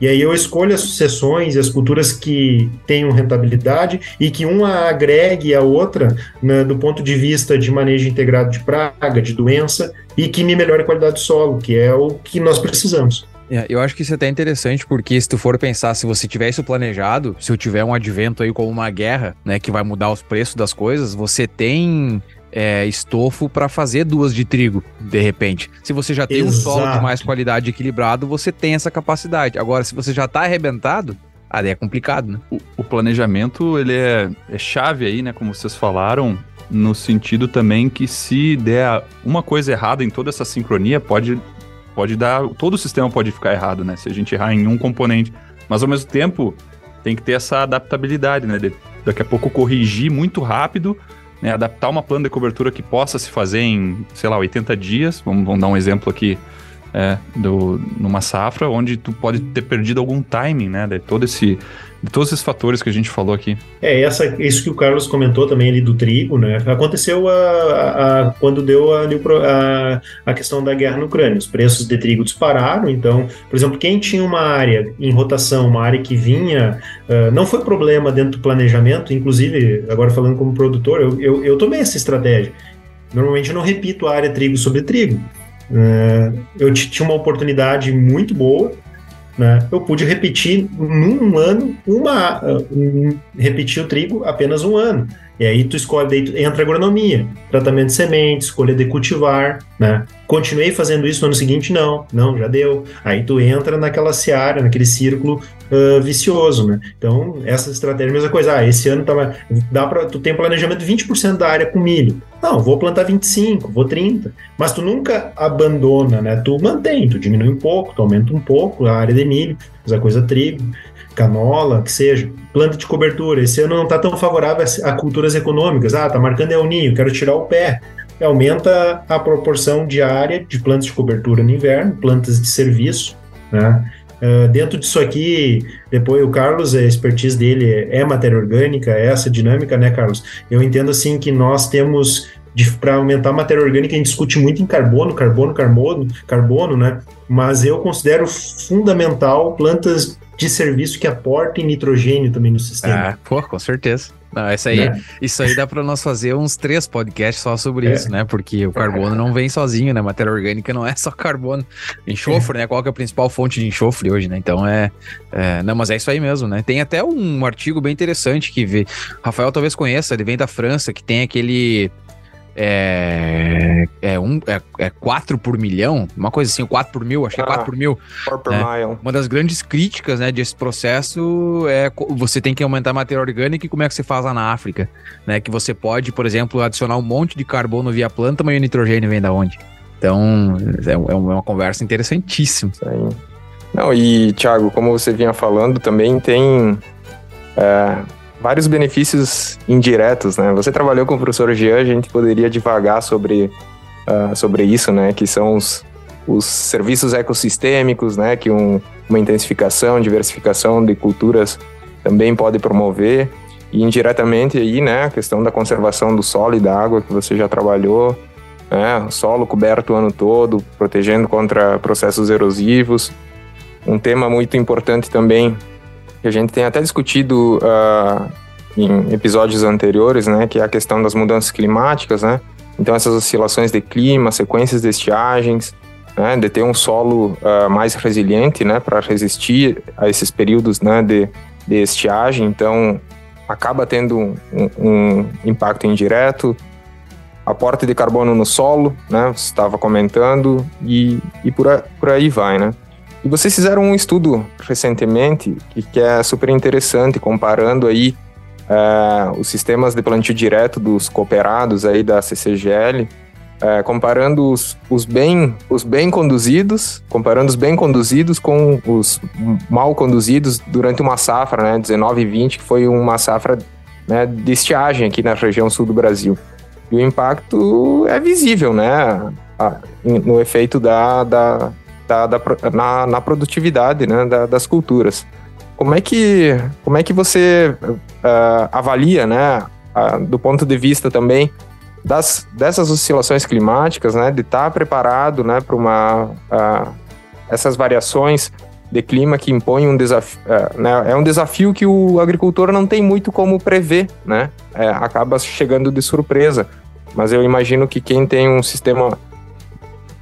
E aí eu escolho as sucessões e as culturas que tenham rentabilidade e que uma agregue a outra né, do ponto de vista de manejo integrado de praga, de doença e que me melhore a qualidade do solo, que é o que nós precisamos. É, eu acho que isso é até interessante, porque se tu for pensar, se você tiver isso planejado, se eu tiver um advento aí como uma guerra, né, que vai mudar os preços das coisas, você tem é, estofo para fazer duas de trigo, de repente. Se você já tem Exato. um solo de mais qualidade equilibrado, você tem essa capacidade. Agora, se você já tá arrebentado, aí é complicado, né? O, o planejamento, ele é, é chave aí, né, como vocês falaram, no sentido também que se der uma coisa errada em toda essa sincronia, pode pode dar. Todo o sistema pode ficar errado, né? Se a gente errar em um componente. Mas ao mesmo tempo, tem que ter essa adaptabilidade, né? De, daqui a pouco corrigir muito rápido, né? Adaptar uma plana de cobertura que possa se fazer em, sei lá, 80 dias. Vamos, vamos dar um exemplo aqui. É, do, numa safra onde tu pode ter perdido algum timing, né? De todo esse de todos esses fatores que a gente falou aqui. É, essa, isso que o Carlos comentou também ali do trigo, né? Aconteceu a, a, a quando deu a, a, a, questão da guerra na Ucrânia. Os preços de trigo dispararam, então, por exemplo, quem tinha uma área em rotação, uma área que vinha, uh, não foi problema dentro do planejamento, inclusive, agora falando como produtor, eu, eu, eu tomei essa estratégia. Normalmente eu não repito a área trigo sobre trigo. Uh, eu tinha uma oportunidade muito boa, né? Eu pude repetir num ano uma um, repetir o trigo apenas um ano. E aí tu escolhe, daí tu entra agronomia, tratamento de sementes, escolha de cultivar, né? Continuei fazendo isso no ano seguinte? Não, não, já deu. Aí tu entra naquela seara, naquele círculo uh, vicioso, né? Então, essa estratégia é mesma coisa. Ah, esse ano tá, dá para tu tem planejamento de 20% da área com milho. Não, vou plantar 25, vou 30. Mas tu nunca abandona, né? Tu mantém, tu diminui um pouco, tu aumenta um pouco a área de milho, usa coisa trigo canola, que seja, planta de cobertura. Esse ano não está tão favorável a, culturas econômicas. Ah, tá marcando El Ninho, quero tirar o pé. Aumenta a proporção diária de plantas de cobertura no inverno, plantas de serviço, né? Uh, dentro disso aqui, depois o Carlos, a expertise dele é matéria orgânica, é essa dinâmica, né, Carlos? Eu entendo assim que nós temos para aumentar a matéria orgânica, a gente discute muito em carbono, carbono, carbono, carbono, né? Mas eu considero fundamental plantas de serviço que aportem nitrogênio também no sistema. Ah, pô, com certeza. Não, isso aí, né? isso aí dá para nós fazer uns três podcasts só sobre é. isso, né? Porque o carbono não vem sozinho, né? Matéria orgânica não é só carbono. Enxofre, é. né? Qual que é a principal fonte de enxofre hoje, né? Então é, é, Não, mas é isso aí mesmo, né? Tem até um artigo bem interessante que vê. Rafael talvez conheça, ele vem da França, que tem aquele é, é, um, é, é 4 por milhão, uma coisa assim, 4 por mil, acho que é 4 por mil. Por né? mile. Uma das grandes críticas né, desse processo é você tem que aumentar a matéria orgânica e como é que você faz lá na África. Né? Que você pode, por exemplo, adicionar um monte de carbono via planta, mas o nitrogênio vem da onde? Então, é, é, é uma conversa interessantíssima. Isso aí. Não, e Thiago, como você vinha falando, também tem. É, vários benefícios indiretos, né? Você trabalhou com o professor Jean, a gente poderia divagar sobre, uh, sobre isso, né? Que são os, os serviços ecossistêmicos, né? Que um, uma intensificação, diversificação de culturas também pode promover. E indiretamente aí, né? A questão da conservação do solo e da água que você já trabalhou, né? O solo coberto o ano todo, protegendo contra processos erosivos. Um tema muito importante também que a gente tem até discutido uh, em episódios anteriores, né, que é a questão das mudanças climáticas, né? Então essas oscilações de clima, sequências de estiagens, né, de ter um solo uh, mais resiliente, né, para resistir a esses períodos, né, de, de estiagem. Então acaba tendo um, um impacto indireto. Aporte de carbono no solo, né? Você estava comentando e, e por, a, por aí vai, né? E vocês fizeram um estudo recentemente que, que é super interessante, comparando aí é, os sistemas de plantio direto dos cooperados aí da CCGL, é, comparando os, os, bem, os bem conduzidos, comparando os bem conduzidos com os mal conduzidos durante uma safra, né, 19 e 20, que foi uma safra né, de estiagem aqui na região sul do Brasil. E o impacto é visível, né, no efeito da, da, na, na, produtividade né, da, das culturas. Como é que, como é que você uh, avalia, né, uh, do ponto de vista também das, dessas oscilações climáticas, né, de estar tá preparado né, para uma uh, essas variações de clima que impõem um desafio, né, é um desafio que o agricultor não tem muito como prever, né, é, acaba chegando de surpresa. Mas eu imagino que quem tem um sistema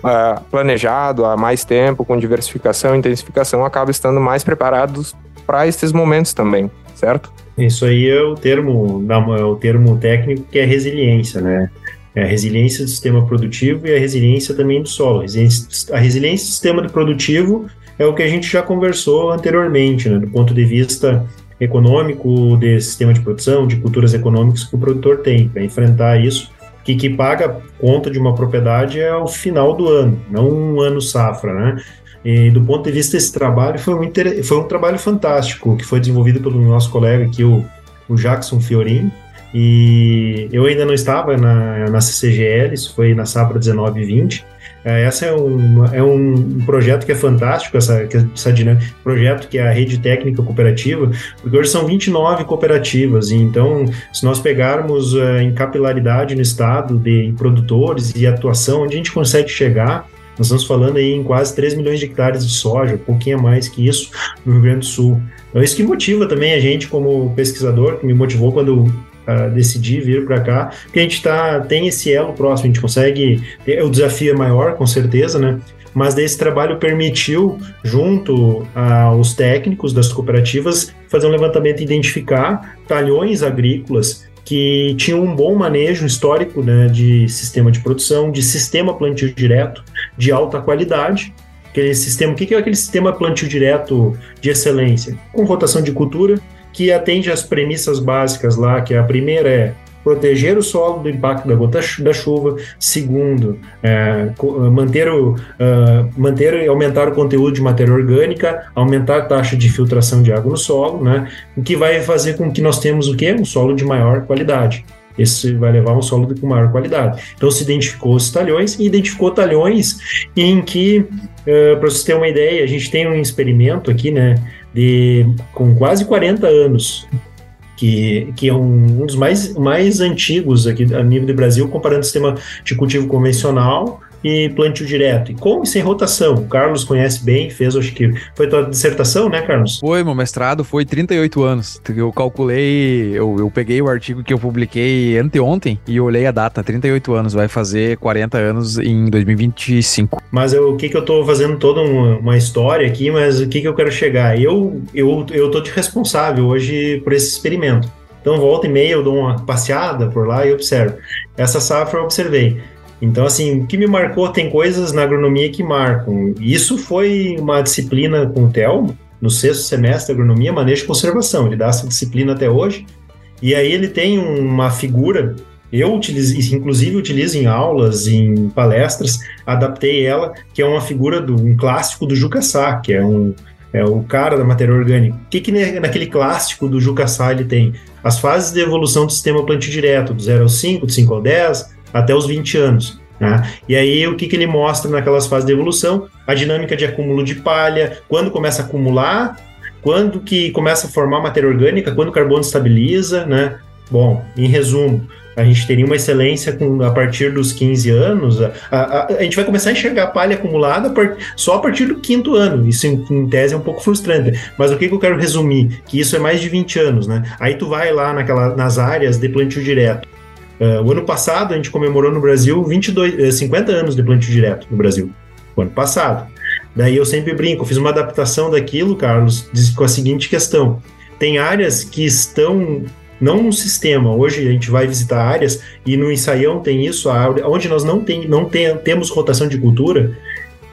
uh, planejado há mais tempo, com diversificação e intensificação, acaba estando mais preparados para esses momentos também, certo? Isso aí é o termo, é o termo técnico que é resiliência, né? É a resiliência do sistema produtivo e a resiliência também do solo. A resiliência do sistema produtivo é o que a gente já conversou anteriormente, né? do ponto de vista econômico, de sistema de produção, de culturas econômicas que o produtor tem para enfrentar isso que, que paga conta de uma propriedade é o final do ano, não um ano safra, né? E do ponto de vista desse trabalho, foi um, foi um trabalho fantástico que foi desenvolvido pelo nosso colega aqui, o, o Jackson Fiorin. E eu ainda não estava na, na CCGL, isso foi na safra 19 e 20, é, essa é um, é um projeto que é fantástico, essa, essa dinâmica, projeto que é a rede técnica cooperativa, porque hoje são 29 cooperativas, e então, se nós pegarmos uh, em capilaridade no estado de produtores e atuação, onde a gente consegue chegar, nós estamos falando aí em quase 3 milhões de hectares de soja, um pouquinho a mais que isso no Rio Grande do Sul. Então, isso que motiva também a gente como pesquisador, que me motivou quando uh, decidir vir para cá, porque a gente tá, tem esse elo próximo, a gente consegue. Ter, o desafio é maior, com certeza, né? Mas desse trabalho permitiu, junto aos técnicos das cooperativas, fazer um levantamento e identificar talhões agrícolas que tinham um bom manejo histórico né, de sistema de produção, de sistema plantio direto de alta qualidade. Aquele sistema, o que é aquele sistema plantio direto de excelência? Com rotação de cultura, que atende às premissas básicas lá, que a primeira é proteger o solo do impacto da gota da chuva. Segundo, é, manter, o, uh, manter e aumentar o conteúdo de matéria orgânica, aumentar a taxa de filtração de água no solo, né? O que vai fazer com que nós temos o quê? Um solo de maior qualidade. Esse vai levar um solo com maior qualidade. Então se identificou os talhões e identificou talhões em que, uh, para vocês terem uma ideia, a gente tem um experimento aqui, né? De com quase 40 anos, que, que é um, um, dos mais, mais antigos aqui a nível do Brasil, comparando o sistema de cultivo convencional e plantio direto. E com e sem rotação. O Carlos conhece bem, fez, acho que foi tua dissertação, né, Carlos? Foi, meu mestrado foi 38 anos. Eu calculei, eu, eu peguei o artigo que eu publiquei anteontem e olhei a data, 38 anos, vai fazer 40 anos em 2025. Mas eu, o que que eu tô fazendo toda uma, uma história aqui, mas o que que eu quero chegar? Eu, eu, eu tô de responsável hoje por esse experimento. Então, volta e meia, eu dou uma passeada por lá e observo. Essa safra eu observei. Então, assim, o que me marcou, tem coisas na agronomia que marcam. Isso foi uma disciplina com o Telmo, no sexto semestre de agronomia, manejo e conservação. Ele dá essa disciplina até hoje. E aí ele tem uma figura, eu utilizo, inclusive utilizo em aulas, em palestras, adaptei ela, que é uma figura do um clássico do Jucassá, que é um é o cara da matéria orgânica. O que, que naquele clássico do Jucassá ele tem? As fases de evolução do sistema plantio direto, do 0 ao 5, do 5 ao 10, até os 20 anos. Né? E aí, o que, que ele mostra naquelas fases de evolução? A dinâmica de acúmulo de palha, quando começa a acumular, quando que começa a formar matéria orgânica, quando o carbono estabiliza, né? Bom, em resumo, a gente teria uma excelência com, a partir dos 15 anos. A, a, a, gente vai começar a enxergar palha acumulada só a partir do quinto ano. Isso, em, em, tese, é um pouco frustrante. Mas o que, que, eu quero resumir? Que isso é mais de 20 anos, né? Aí tu vai lá naquela, nas áreas de plantio direto. Uh, o ano passado a gente comemorou no Brasil 22, 50 eh, anos de plantio direto no Brasil. O ano passado. Daí eu sempre brinco, fiz uma adaptação daquilo, Carlos, com a seguinte questão. Tem áreas que estão não no sistema. Hoje a gente vai visitar áreas e no ensaião tem isso, onde nós não, tem, não tem, temos rotação de cultura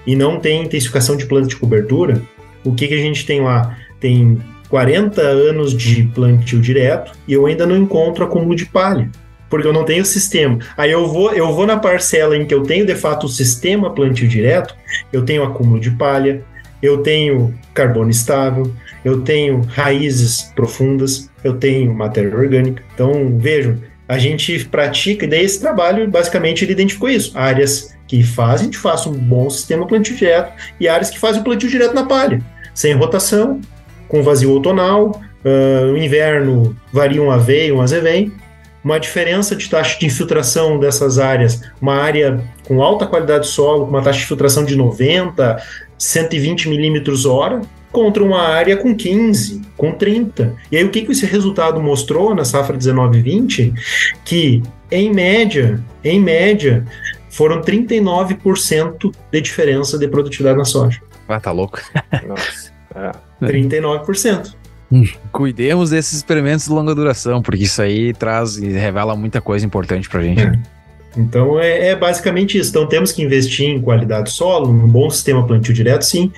e não tem intensificação de planta de cobertura. O que, que a gente tem lá? Tem 40 anos de plantio direto e eu ainda não encontro acúmulo de palha porque eu não tenho sistema. Aí eu vou, eu vou na parcela em que eu tenho de fato o sistema plantio direto, eu tenho acúmulo de palha, eu tenho carbono estável, eu tenho raízes profundas, eu tenho matéria orgânica. Então, vejam, a gente pratica, e daí esse trabalho, basicamente, ele identificou isso. Áreas que fazem, gente faça um bom sistema plantio direto, e áreas que fazem o plantio direto na palha, sem rotação, com vazio outonal, uh, no inverno varia um AV e um azevém, uma diferença de taxa de infiltração dessas áreas, uma área com alta qualidade de solo, com uma taxa de infiltração de 90, 120 milímetros hora, contra uma área com 15, com 30. E aí o que, que esse resultado mostrou na safra 19-20? Que, em média, em média, foram 39% de diferença de produtividade na soja. Ah, tá louco. Nossa. É. 39%. Cuidemos desses experimentos de longa duração, porque isso aí traz e revela muita coisa importante pra gente. É. Então é, é, basicamente isso. Então temos que investir em qualidade do solo, num bom sistema plantio direto, sim.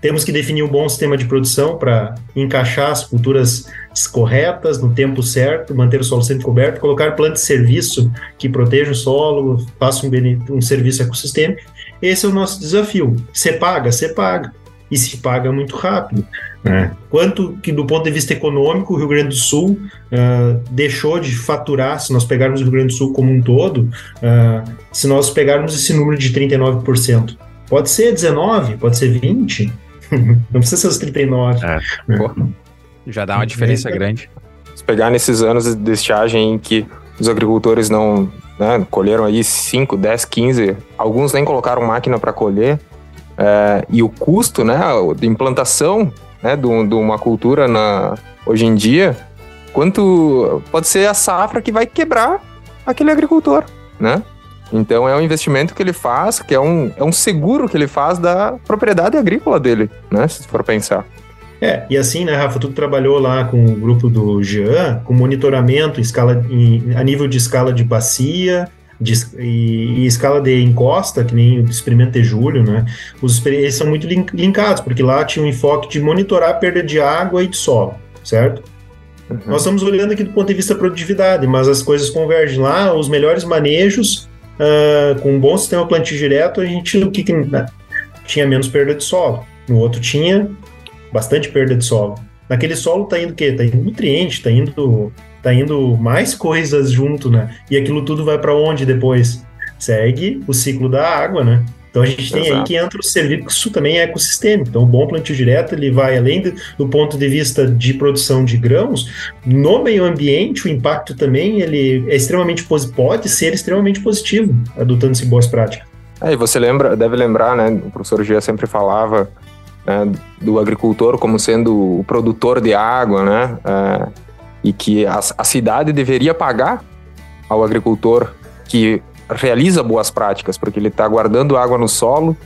Temos que definir um bom sistema de produção para encaixar as culturas corretas no tempo certo, manter o solo sempre coberto, colocar plantas de serviço que protejam o solo, façam um, um serviço ecossistêmico. Esse é o nosso desafio. Você paga? Você paga. E se paga muito rápido. É. Quanto que, do ponto de vista econômico, o Rio Grande do Sul uh, deixou de faturar, se nós pegarmos o Rio Grande do Sul como um todo, uh, se nós pegarmos esse número de 39%, pode ser 19%, pode ser 20%, não precisa ser os 39%. É. É. Já dá uma diferença grande. Se pegar nesses anos de estiagem em que os agricultores não né, colheram aí 5, 10, 15, alguns nem colocaram máquina para colher, é, e o custo né, de implantação né, de, uma cultura na, hoje em dia, quanto pode ser a safra que vai quebrar aquele agricultor, né? Então é um investimento que ele faz, que é um, é um seguro que ele faz da propriedade agrícola dele, né? Se for pensar. É, e assim, né, Rafa, tu trabalhou lá com o grupo do Jean, com monitoramento escala, em, a nível de escala de bacia, de, e, e, escala de encosta, que nem o experimento de julho, né? Os eles são muito link, linkados, porque lá tinha um enfoque de monitorar a perda de água e de solo, certo? Uhum. Nós estamos olhando aqui do ponto de vista da produtividade, mas as coisas convergem lá, os melhores manejos, uh, com um bom sistema plantio direto, a gente o que, que né? tinha menos perda de solo. No outro tinha bastante perda de solo. Naquele solo tá indo o quê? Tá indo nutriente, tá indo tá indo mais coisas junto, né? E aquilo tudo vai para onde depois? Segue o ciclo da água, né? Então a gente tem Exato. aí que entra o serviço também é ecossistêmico. Então o bom plantio direto ele vai além do, do, ponto de vista de produção de grãos, no meio ambiente o impacto também ele é extremamente pode ser extremamente positivo adotando-se boas práticas. É, e você lembra, deve lembrar, né? O professor Gia sempre falava né, do agricultor como sendo o produtor de água, né? É, e que a, a cidade deveria pagar ao agricultor que realiza boas práticas, porque ele está guardando água no solo,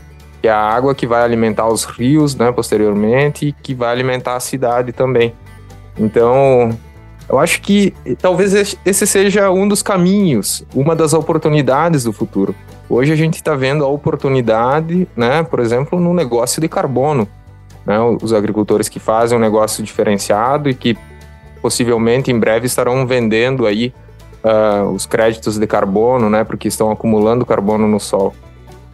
que é a água que vai alimentar os rios, né, posteriormente, e que vai alimentar a cidade também. Então, eu acho que talvez esse seja um dos caminhos, uma das oportunidades do futuro. Hoje a gente está vendo a oportunidade, né, por exemplo, no negócio de carbono. Né, os agricultores que fazem um negócio diferenciado e que possivelmente em breve estarão vendendo aí uh, os créditos de carbono, né, porque estão acumulando carbono no solo.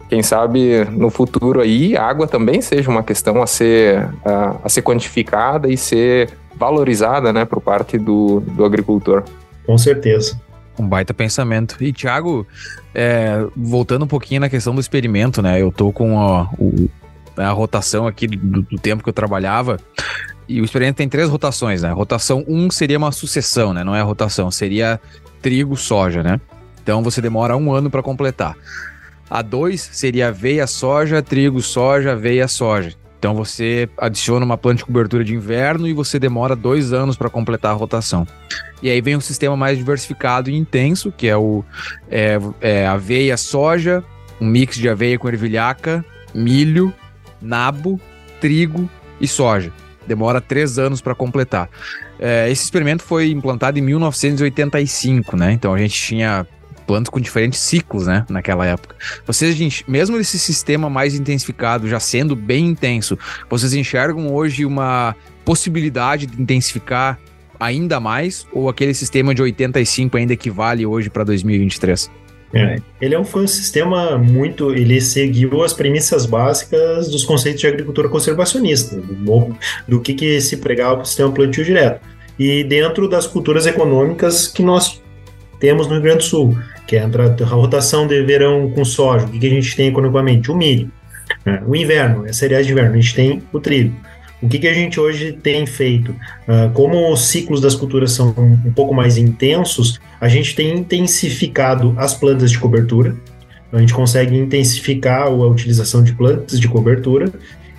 Quem sabe no futuro aí a água também seja uma questão a ser, uh, a ser quantificada e ser valorizada, né, por parte do, do agricultor. Com certeza. Um baita pensamento. E, Thiago, é, voltando um pouquinho na questão do experimento, né? Eu tô com a, o, a rotação aqui do, do, tempo que eu trabalhava. E o experimento tem três rotações, né? Rotação 1 um seria uma sucessão, né? Não é rotação, seria trigo, soja, né? Então você demora um ano para completar. A 2 seria aveia, soja, trigo, soja, aveia, soja. Então você adiciona uma planta de cobertura de inverno e você demora dois anos para completar a rotação. E aí vem um sistema mais diversificado e intenso, que é o é, é aveia, soja, um mix de aveia com ervilhaca, milho, nabo, trigo e soja. Demora três anos para completar. É, esse experimento foi implantado em 1985, né? Então a gente tinha plantas com diferentes ciclos, né, naquela época. Vocês, mesmo esse sistema mais intensificado, já sendo bem intenso, vocês enxergam hoje uma possibilidade de intensificar ainda mais ou aquele sistema de 85 ainda equivale hoje para 2023? É, ele é um, foi um sistema muito. Ele seguiu as premissas básicas dos conceitos de agricultura conservacionista, do, do que, que se pregava para o sistema plantio direto. E dentro das culturas econômicas que nós temos no Rio Grande do Sul, que é a rotação de verão com soja, o que, que a gente tem economicamente? O milho. Né? O inverno, é cereais de inverno, a gente tem o trigo. O que, que a gente hoje tem feito? Uh, como os ciclos das culturas são um, um pouco mais intensos, a gente tem intensificado as plantas de cobertura, a gente consegue intensificar a utilização de plantas de cobertura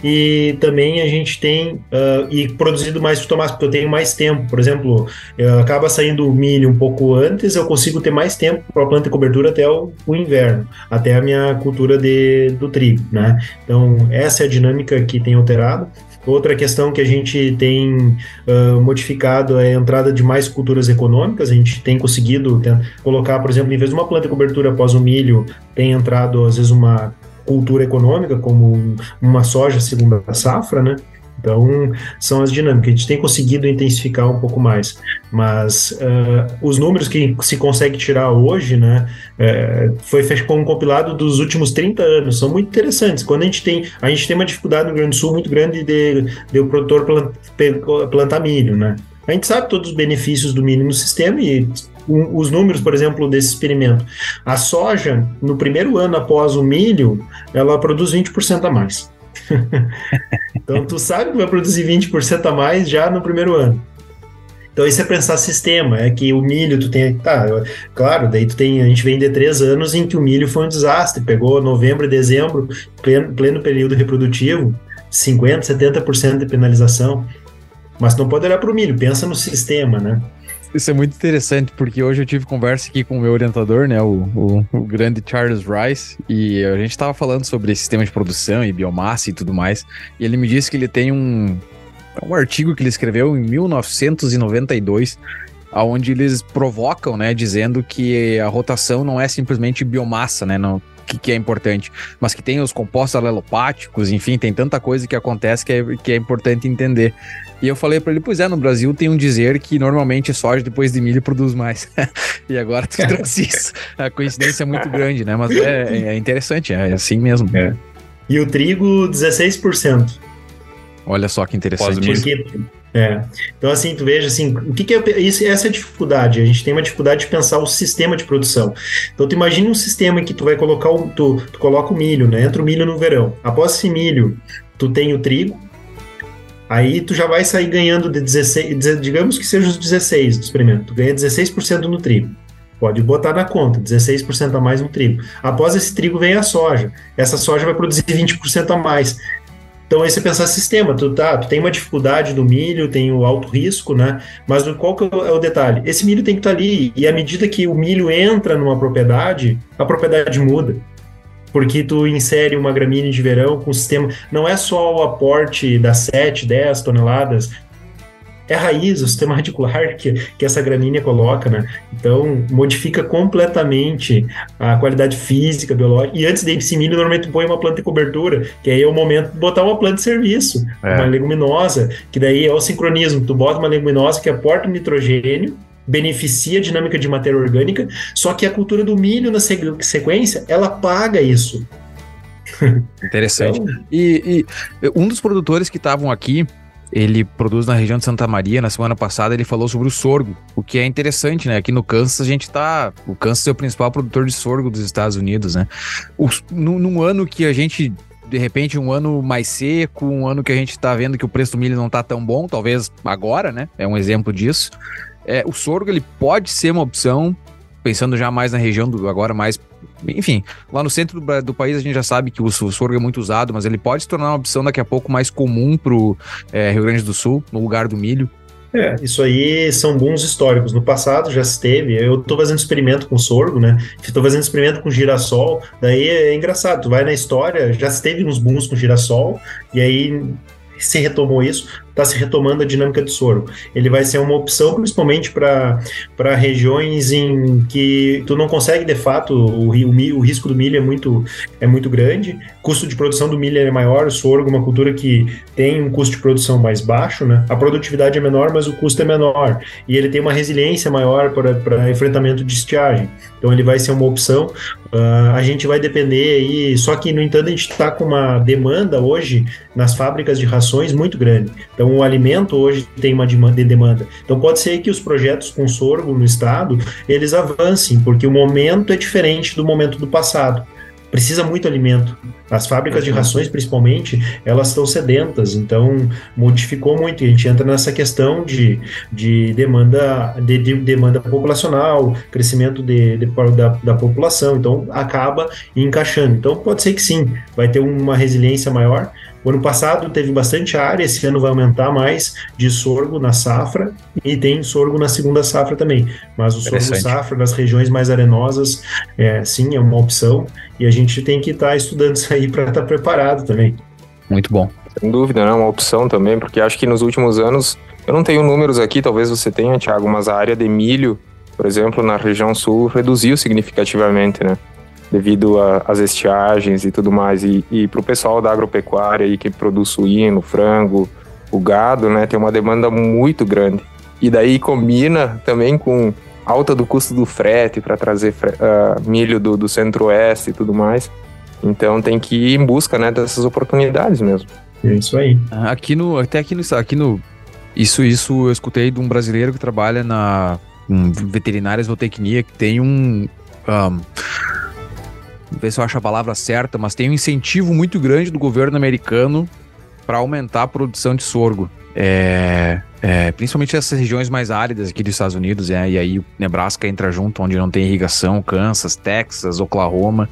e também a gente tem uh, e produzido mais tomate porque eu tenho mais tempo. Por exemplo, acaba saindo o milho um pouco antes, eu consigo ter mais tempo para a planta de cobertura até o, o, inverno, até a minha cultura de, do trigo, né? Então, essa é a dinâmica que tem alterado. Outra questão que a gente tem uh, modificado é a entrada de mais culturas econômicas. A gente tem conseguido tem, colocar, por exemplo, em vez de uma planta de cobertura após o milho, tem entrado às vezes uma cultura econômica, como uma soja segunda safra, né? Então, são as dinâmicas. A gente tem conseguido intensificar um pouco mais. Mas uh, os números que se consegue tirar hoje, né, uh, foi um compilado dos últimos 30 anos, são muito interessantes. Quando a gente tem, a gente tem uma dificuldade no Rio Grande do Sul muito grande de, de o produtor plant, plantar milho, né? A gente sabe todos os benefícios do milho no sistema e os números, por exemplo, desse experimento. A soja, no primeiro ano após o milho, ela produz 20% a mais. então, tu sabe que vai produzir 20% a mais já no primeiro ano. Então, isso é pensar sistema, é que o milho tu tem, tá, claro, daí tu tem, a gente vem de três anos em que o milho foi um desastre, pegou novembro e dezembro, pleno, pleno período reprodutivo, 50%, 70% de penalização, mas não pode olhar para o milho, pensa no sistema, né? Isso é muito interessante, porque hoje eu tive conversa aqui com o meu orientador, né, o, o, o grande Charles Rice, e a gente estava falando sobre sistema de produção e biomassa e tudo mais, e ele me disse que ele tem um, um artigo que ele escreveu em 1992, onde eles provocam, né, dizendo que a rotação não é simplesmente biomassa, né, não, que, que, é importante, mas que tem os compostos alelopáticos, enfim, tem tanta coisa que acontece que é, que é importante entender. E eu falei para ele, pois é, no Brasil tem um dizer que normalmente soja depois de milho produz mais. e agora tu trouxe isso. A coincidência é muito grande, né? Mas é, é interessante, é assim mesmo. É. E o trigo, 16%. Olha só que interessante. Porque, é. Então, assim, tu veja assim, o que, que é isso, essa é a dificuldade. A gente tem uma dificuldade de pensar o sistema de produção. Então, tu imagina um sistema em que tu vai colocar o. Tu, tu coloca o milho, né? Entra o milho no verão. Após esse milho, tu tem o trigo, Aí tu já vai sair ganhando de 16, digamos que seja os 16 do experimento, tu ganha 16% no trigo. Pode botar na conta, 16% a mais no trigo. Após esse trigo vem a soja. Essa soja vai produzir 20% a mais. Então aí você pensar sistema, tu, tá, tu tem uma dificuldade do milho, tem o alto risco, né? Mas qual que é o é detalhe? Esse milho tem que estar tá ali, e à medida que o milho entra numa propriedade, a propriedade muda porque tu insere uma gramínea de verão com o sistema, não é só o aporte das 7, 10 toneladas, é a raiz, o sistema radicular que, que essa gramínea coloca, né? Então, modifica completamente a qualidade física, biológica. E antes desse milho, normalmente tu põe uma planta de cobertura, que aí é o momento de botar uma planta de serviço, é. uma leguminosa, que daí é o sincronismo. Tu bota uma leguminosa que aporta nitrogênio, beneficia a dinâmica de matéria orgânica, só que a cultura do milho na sequência, ela paga isso. Interessante. Então, e, e um dos produtores que estavam aqui, ele produz na região de Santa Maria. Na semana passada ele falou sobre o sorgo, o que é interessante, né? Aqui no Kansas a gente tá. O Kansas é o principal produtor de sorgo dos Estados Unidos, né? O, num, num ano que a gente de repente um ano mais seco, um ano que a gente tá vendo que o preço do milho não tá tão bom, talvez agora, né? É um exemplo disso. É, o sorgo ele pode ser uma opção, pensando já mais na região do agora mais enfim, lá no centro do, do, país a gente já sabe que o, o sorgo é muito usado, mas ele pode se tornar uma opção daqui a pouco mais comum para o é, Rio Grande do Sul, no lugar do milho. É, isso aí são bons históricos. No passado já se teve. Eu estou fazendo experimento com sorgo, né? Estou fazendo experimento com girassol. Daí é engraçado. Tu vai na história, já se teve uns booms com girassol. E aí se retomou isso, está se retomando a dinâmica do sorgo. Ele vai ser uma opção principalmente para regiões em que tu não consegue, de fato, o, o, o, risco do milho é muito, é muito grande, custo de produção do milho é maior, o sorgo é uma cultura que tem um custo de produção mais baixo, né? A produtividade é menor, mas o custo é menor. E ele tem uma resiliência maior para enfrentamento de estiagem. Então ele vai ser uma opção. Uh, a gente vai depender aí, só que, no entanto, a gente está com uma demanda hoje nas fábricas de rações muito grande. Então o alimento hoje tem uma demanda. Então pode ser que os projetos com sorgo no estado, eles avancem, porque o momento é diferente do momento do passado precisa muito alimento. As fábricas de rações, principalmente, elas estão sedentas, então modificou muito. E a gente entra nessa questão de, de demanda de, de demanda populacional, crescimento de, de da, da, população, então acaba encaixando. Então pode ser que sim, vai ter uma resiliência maior, o ano passado teve bastante área, esse ano vai aumentar mais de sorgo na safra e tem sorgo na segunda safra também. Mas o sorgo safra das regiões mais arenosas, é, sim, é uma opção e a gente tem que estar tá estudando isso aí para estar tá preparado também. Muito bom. Sem dúvida, é uma opção também, porque acho que nos últimos anos, eu não tenho números aqui, talvez você tenha, Thiago, mas a área de milho, por exemplo, na região sul, reduziu significativamente, né? devido às estiagens e tudo mais. E, e para o pessoal da agropecuária aí que produz suíno, frango, o gado, né, tem uma demanda muito grande. E daí combina também com alta do custo do frete para trazer uh, milho do, do centro-oeste e tudo mais. Então tem que ir em busca né, dessas oportunidades mesmo. É isso aí. Aqui no, até aqui no, aqui no, isso, isso eu escutei de um brasileiro que trabalha na um, veterinária zootecnia que tem um, um ver se eu acho a palavra certa, mas tem um incentivo muito grande do governo americano para aumentar a produção de sorgo. É, é, principalmente essas regiões mais áridas aqui dos Estados Unidos, é, e aí Nebraska entra junto, onde não tem irrigação, Kansas, Texas, Oklahoma,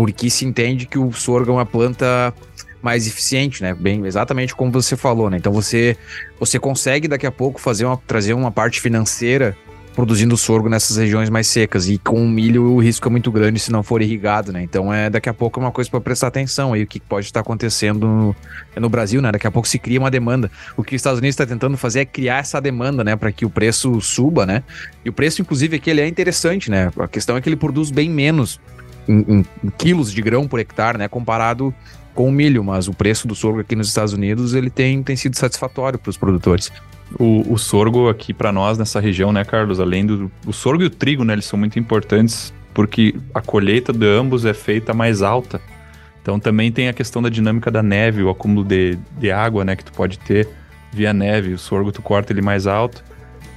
porque se entende que o sorgo é uma planta mais eficiente, né? Bem, exatamente como você falou, né? Então você você consegue daqui a pouco fazer uma, trazer uma parte financeira produzindo sorgo nessas regiões mais secas. E com o milho o risco é muito grande se não for irrigado, né? Então é daqui a pouco é uma coisa para prestar atenção aí o que pode estar acontecendo no, no, Brasil, né? Daqui a pouco se cria uma demanda. O que os Estados Unidos está tentando fazer é criar essa demanda, né, para que o preço suba, né? E o preço inclusive aqui ele é interessante, né? A questão é que ele produz bem menos em, em, quilos de grão por hectare, né, comparado com o milho, mas o preço do sorgo aqui nos Estados Unidos ele tem, tem sido satisfatório para os produtores. O, o sorgo aqui para nós nessa região, né, Carlos? Além do o sorgo e o trigo, né, eles são muito importantes porque a colheita de ambos é feita mais alta. Então também tem a questão da dinâmica da neve, o acúmulo de, de água, né, que tu pode ter via neve. O sorgo tu corta ele mais alto.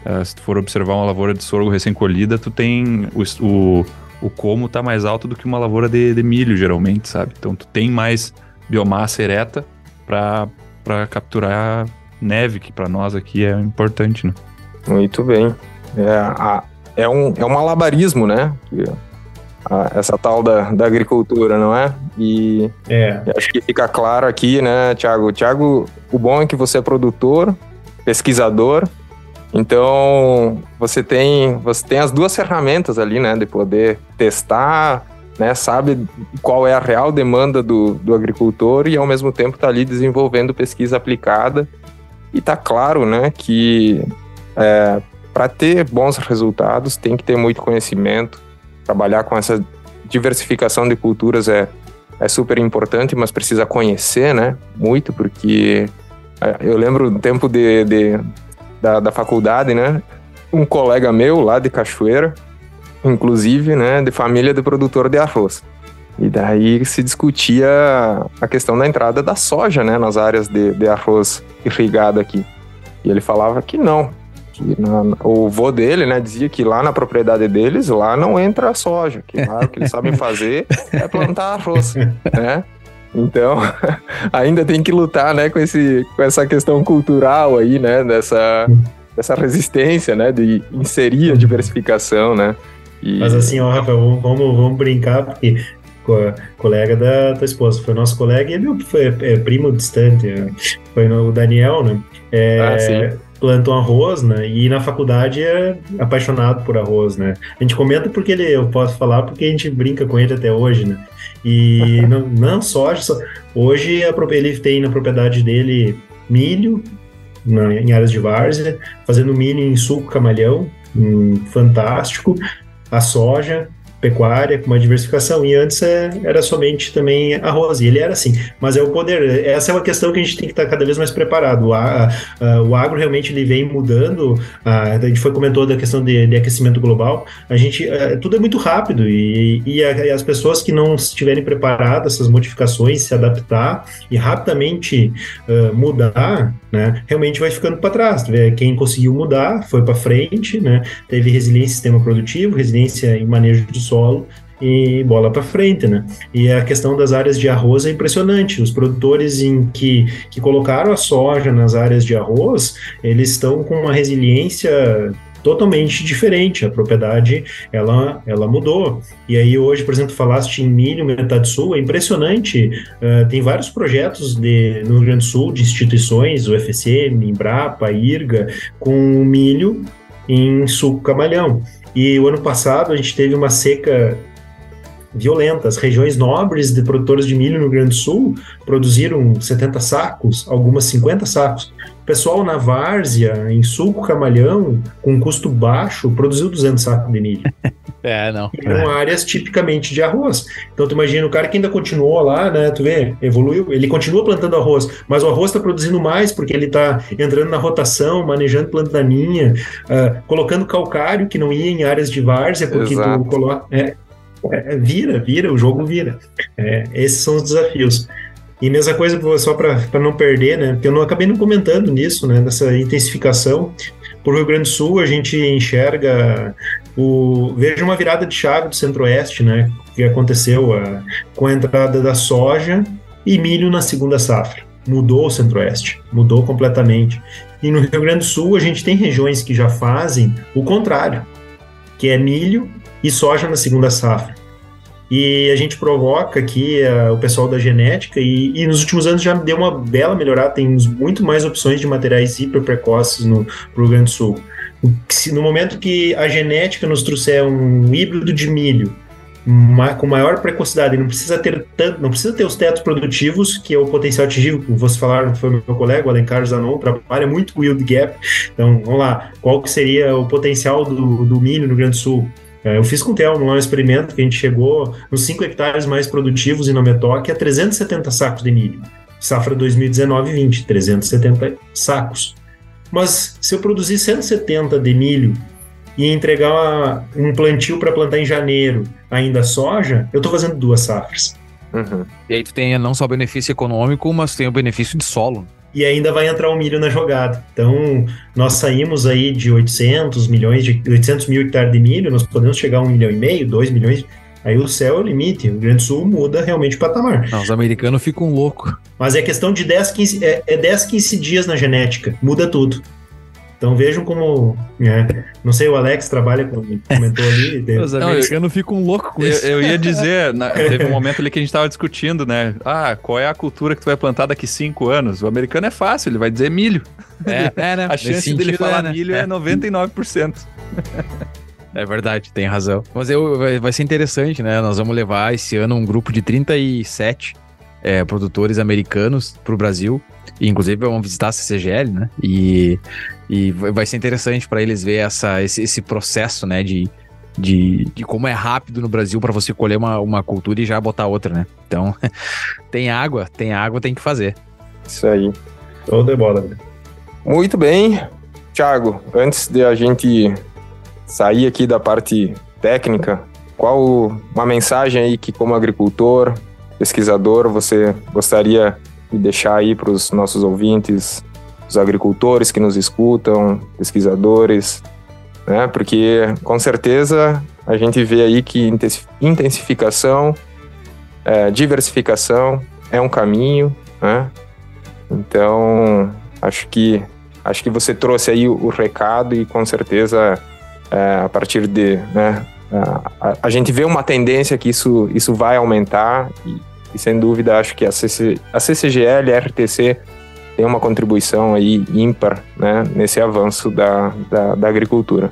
Uh, se tu for observar uma lavoura de sorgo recém-colhida, tu tem o, o, o como tá mais alto do que uma lavoura de, de milho, geralmente, sabe? Então tu tem mais biomassa ereta para capturar neve, que para nós aqui é importante, né? Muito bem. É, a, é um, é um malabarismo, né? essa tal da, da agricultura, não é? E é. acho que fica claro aqui, né, Tiago? Tiago, o bom é que você é produtor, pesquisador, então você tem você tem as duas ferramentas ali, né, de poder testar, né, sabe qual é a real demanda do, do agricultor e ao mesmo tempo está ali desenvolvendo pesquisa aplicada e tá claro, né, que é, para ter bons resultados tem que ter muito conhecimento, trabalhar com essa diversificação de culturas é, é super importante, mas precisa conhecer, né? Muito, porque é, eu lembro do tempo de, de da, da faculdade, né? Um colega meu lá de Cachoeira, inclusive, né? De família de produtor de arroz. E daí se discutia a questão da entrada da soja, né? Nas áreas de, de arroz irrigado aqui. E ele falava que não, que na, o vô dele, né, dizia que lá na propriedade deles, lá não entra soja, que lá o que eles sabem fazer é plantar arroz, né? Então, ainda tem que lutar, né, com, esse, com essa questão cultural aí, né, dessa, dessa resistência, né, de inserir a diversificação, né? E... Mas assim, ó, Rafael, vamos, vamos, vamos brincar, porque colega da tua esposa, foi nosso colega e ele foi é, primo distante, é, foi o Daniel, né? É, ah, sim plantam arroz, né? E na faculdade é apaixonado por arroz, né? A gente comenta porque ele, eu posso falar porque a gente brinca com ele até hoje, né? E não, não soja, hoje ele tem na propriedade dele milho na, em áreas de várzea, fazendo milho em suco camalhão, um, fantástico, a soja, pecuária, com uma diversificação. E antes é, era somente também arroz. E ele era assim. Mas é o poder. Essa é uma questão que a gente tem que estar cada vez mais preparado. O, a, a, o agro realmente ele vem mudando. A, a gente foi comentou da questão de, de aquecimento global. A gente é, tudo é muito rápido e, e, as pessoas que não estiverem preparadas essas modificações, se adaptar e rapidamente uh, mudar, né, realmente vai ficando para trás. Quem conseguiu mudar foi para frente, né, teve resiliência em sistema produtivo, resiliência em manejo de solo e bola para frente, né? E a questão das áreas de arroz é impressionante. Os produtores em que, que colocaram a soja nas áreas de arroz, eles estão com uma resiliência totalmente diferente. A propriedade ela, ela mudou. E aí hoje, por exemplo, falaste em milho metade sul, é impressionante. Uh, tem vários projetos de, no Rio Grande do Sul de instituições, o Embrapa, IRGA, com milho em suco camalhão. E o ano passado a gente teve uma seca violenta. As regiões nobres de produtores de milho no Rio Grande do Sul produziram 70 sacos, algumas 50 sacos. O pessoal na várzea, em suco camalhão, com custo baixo, produziu 200 sacos de milho. É, não. E eram é. áreas tipicamente de arroz. Então, tu imagina o cara que ainda continuou lá, né? Tu vê, evoluiu, ele continua plantando arroz, mas o arroz está produzindo mais porque ele está entrando na rotação, manejando planta daninha, uh, colocando calcário que não ia em áreas de várzea, porque Exato. tu coloca. É, é, vira, vira, o jogo vira. É, esses são os desafios. E mesma coisa, só para não perder, né? Porque eu não acabei não comentando nisso, né? Nessa intensificação. Por Rio Grande do Sul, a gente enxerga o, veja uma virada de chave do Centro-Oeste, né? Que aconteceu a, com a entrada da soja e milho na segunda safra. Mudou o Centro-Oeste, mudou completamente. E no Rio Grande do Sul, a gente tem regiões que já fazem o contrário, que é milho e soja na segunda safra. E a gente provoca aqui uh, o pessoal da genética e, e, nos últimos anos já deu uma bela melhorada, temos muito mais opções de materiais hiper precoces no Rio Grande do Sul no momento que a genética nos trouxer um híbrido de milho com maior precocidade, não precisa ter tanto, não precisa ter os tetos produtivos, que é o potencial atingível, como vocês falaram, foi meu colega, o Alencar Zanon, trabalha muito com yield gap. Então, vamos lá, qual que seria o potencial do, do milho no Grande Sul? É, eu fiz com o Theo um experimento que a gente chegou nos 5 hectares mais produtivos em Nometoque a 370 sacos de milho. Safra 2019-20, 370 sacos. Mas se eu produzir 170 de milho e entregar um plantio para plantar em janeiro ainda soja, eu estou fazendo duas safras. Uhum. E aí tu tem não só benefício econômico, mas tem o benefício de solo. E ainda vai entrar o milho na jogada. Então, nós saímos aí de 800 milhões, de 800 mil hectares de milho, nós podemos chegar a um milhão e meio, dois milhões Aí o céu é o limite, o Rio Grande do Sul muda realmente o patamar. Não, os americanos ficam loucos. Mas é questão de 10, 15, é, é 10, 15 dias na genética, muda tudo. Então vejam como. É, não sei, o Alex trabalha com. comentou ali. Os americanos ficam loucos com Eu, isso. eu ia dizer, na- teve um momento ali que a gente tava discutindo, né? Ah, qual é a cultura que tu vai plantar daqui cinco anos? O americano é fácil, ele vai dizer milho. É, é, né? A chance dele sentido, falar é, né? milho é 99%. É verdade, tem razão. Mas eu, vai, vai ser interessante, né? Nós vamos levar esse ano um grupo de 37 é, produtores americanos para o Brasil. E, inclusive, vão visitar a CCGL, né? E, e vai ser interessante para eles ver essa, esse, esse processo, né? De, de, de como é rápido no Brasil para você colher uma, uma cultura e já botar outra, né? Então, tem água, tem água, tem que fazer. Isso aí. Show de bola. Muito bem. Thiago, antes de a gente sair aqui da parte técnica, qual uma mensagem aí que, como agricultor, pesquisador, você gostaria de deixar aí para os nossos ouvintes, os agricultores que nos escutam, pesquisadores, né? Porque com certeza a gente vê aí que intensi- intensificação, eh, diversificação é um caminho, né? Então, acho que acho que você trouxe aí o, o recado e com certeza é, a partir de né, a, a- a gente vê uma tendência que isso, isso vai aumentar e, e, sem dúvida acho que a, CC, a CCGL e a RTC tem uma contribuição aí ímpar né, nesse avanço da, da, da agricultura.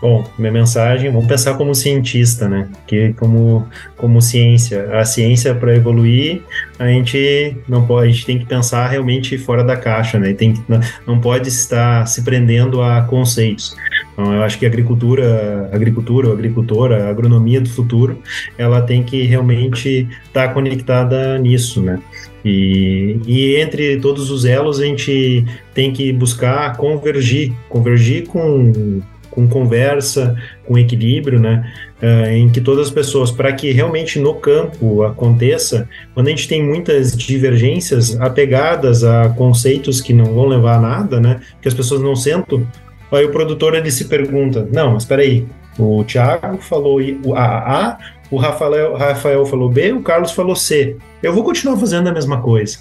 Bom, minha mensagem, vamos pensar como cientista, né? Que como como ciência, a ciência para evoluir, a gente não pode, a gente tem que pensar realmente fora da caixa, né? Tem que, não, não pode estar se prendendo a conceitos. Então, eu acho que a agricultura, agricultura, o agricultor, a agronomia do futuro, ela tem que realmente estar conectada nisso, né? E, e entre todos os elos a gente tem que buscar convergir, convergir com com conversa, com equilíbrio, né? Uh, em que todas as pessoas, para que realmente no campo aconteça, quando a gente tem muitas divergências apegadas a conceitos que não vão levar a nada, né? Que as pessoas não sentam, aí o produtor ele se pergunta: não, mas espera aí, o Thiago falou A, A, o Rafael, Rafael falou B, o Carlos falou C. Eu vou continuar fazendo a mesma coisa.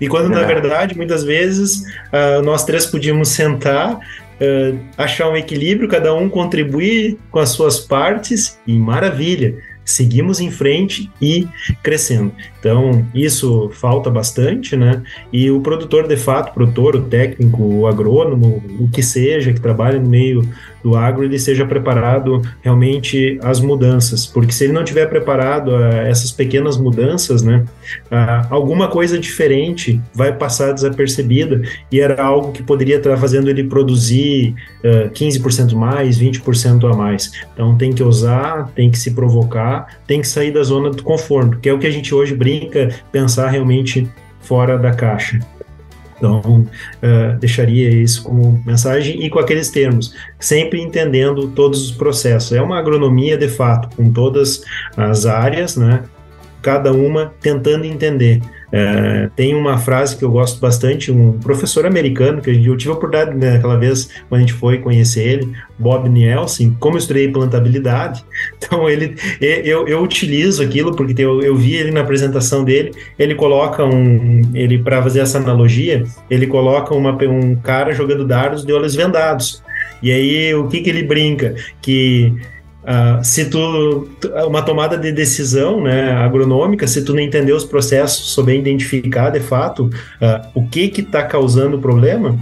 E quando, na verdade, muitas vezes, uh, nós três podíamos sentar, uh, achar um equilíbrio, cada um contribuir com as suas partes, e maravilha, seguimos em frente e crescendo. Então, isso falta bastante, né? E o produtor, de fato, o produtor, o técnico, o agrônomo, o que seja, que trabalha no meio do agro, ele seja preparado realmente às mudanças, porque se ele não tiver preparado a essas pequenas mudanças, né, alguma coisa diferente vai passar desapercebida e era algo que poderia estar fazendo ele produzir uh, 15% mais, 20% a mais. Então tem que usar, tem que se provocar, tem que sair da zona do conforto, que é o que a gente hoje brinca, pensar realmente fora da caixa. Então, uh, deixaria isso como mensagem e com aqueles termos, sempre entendendo todos os processos. É uma agronomia de fato, com todas as áreas, né? Cada uma tentando entender. Uh, tem uma frase que eu gosto bastante, um professor americano, que eu tive a oportunidade né, naquela vez, quando a gente foi conhecer ele, Bob Nielsen, como eu estudei plantabilidade, então ele, eu, eu utilizo aquilo, porque eu, eu vi ele na apresentação dele, ele coloca um, ele para fazer essa analogia, ele coloca uma, um cara jogando dardos de olhos vendados, e aí o que que ele brinca? Que Uh, se tu uma tomada de decisão né, agronômica, se tu não entender os processos, souber identificar de fato uh, o que que está causando o problema,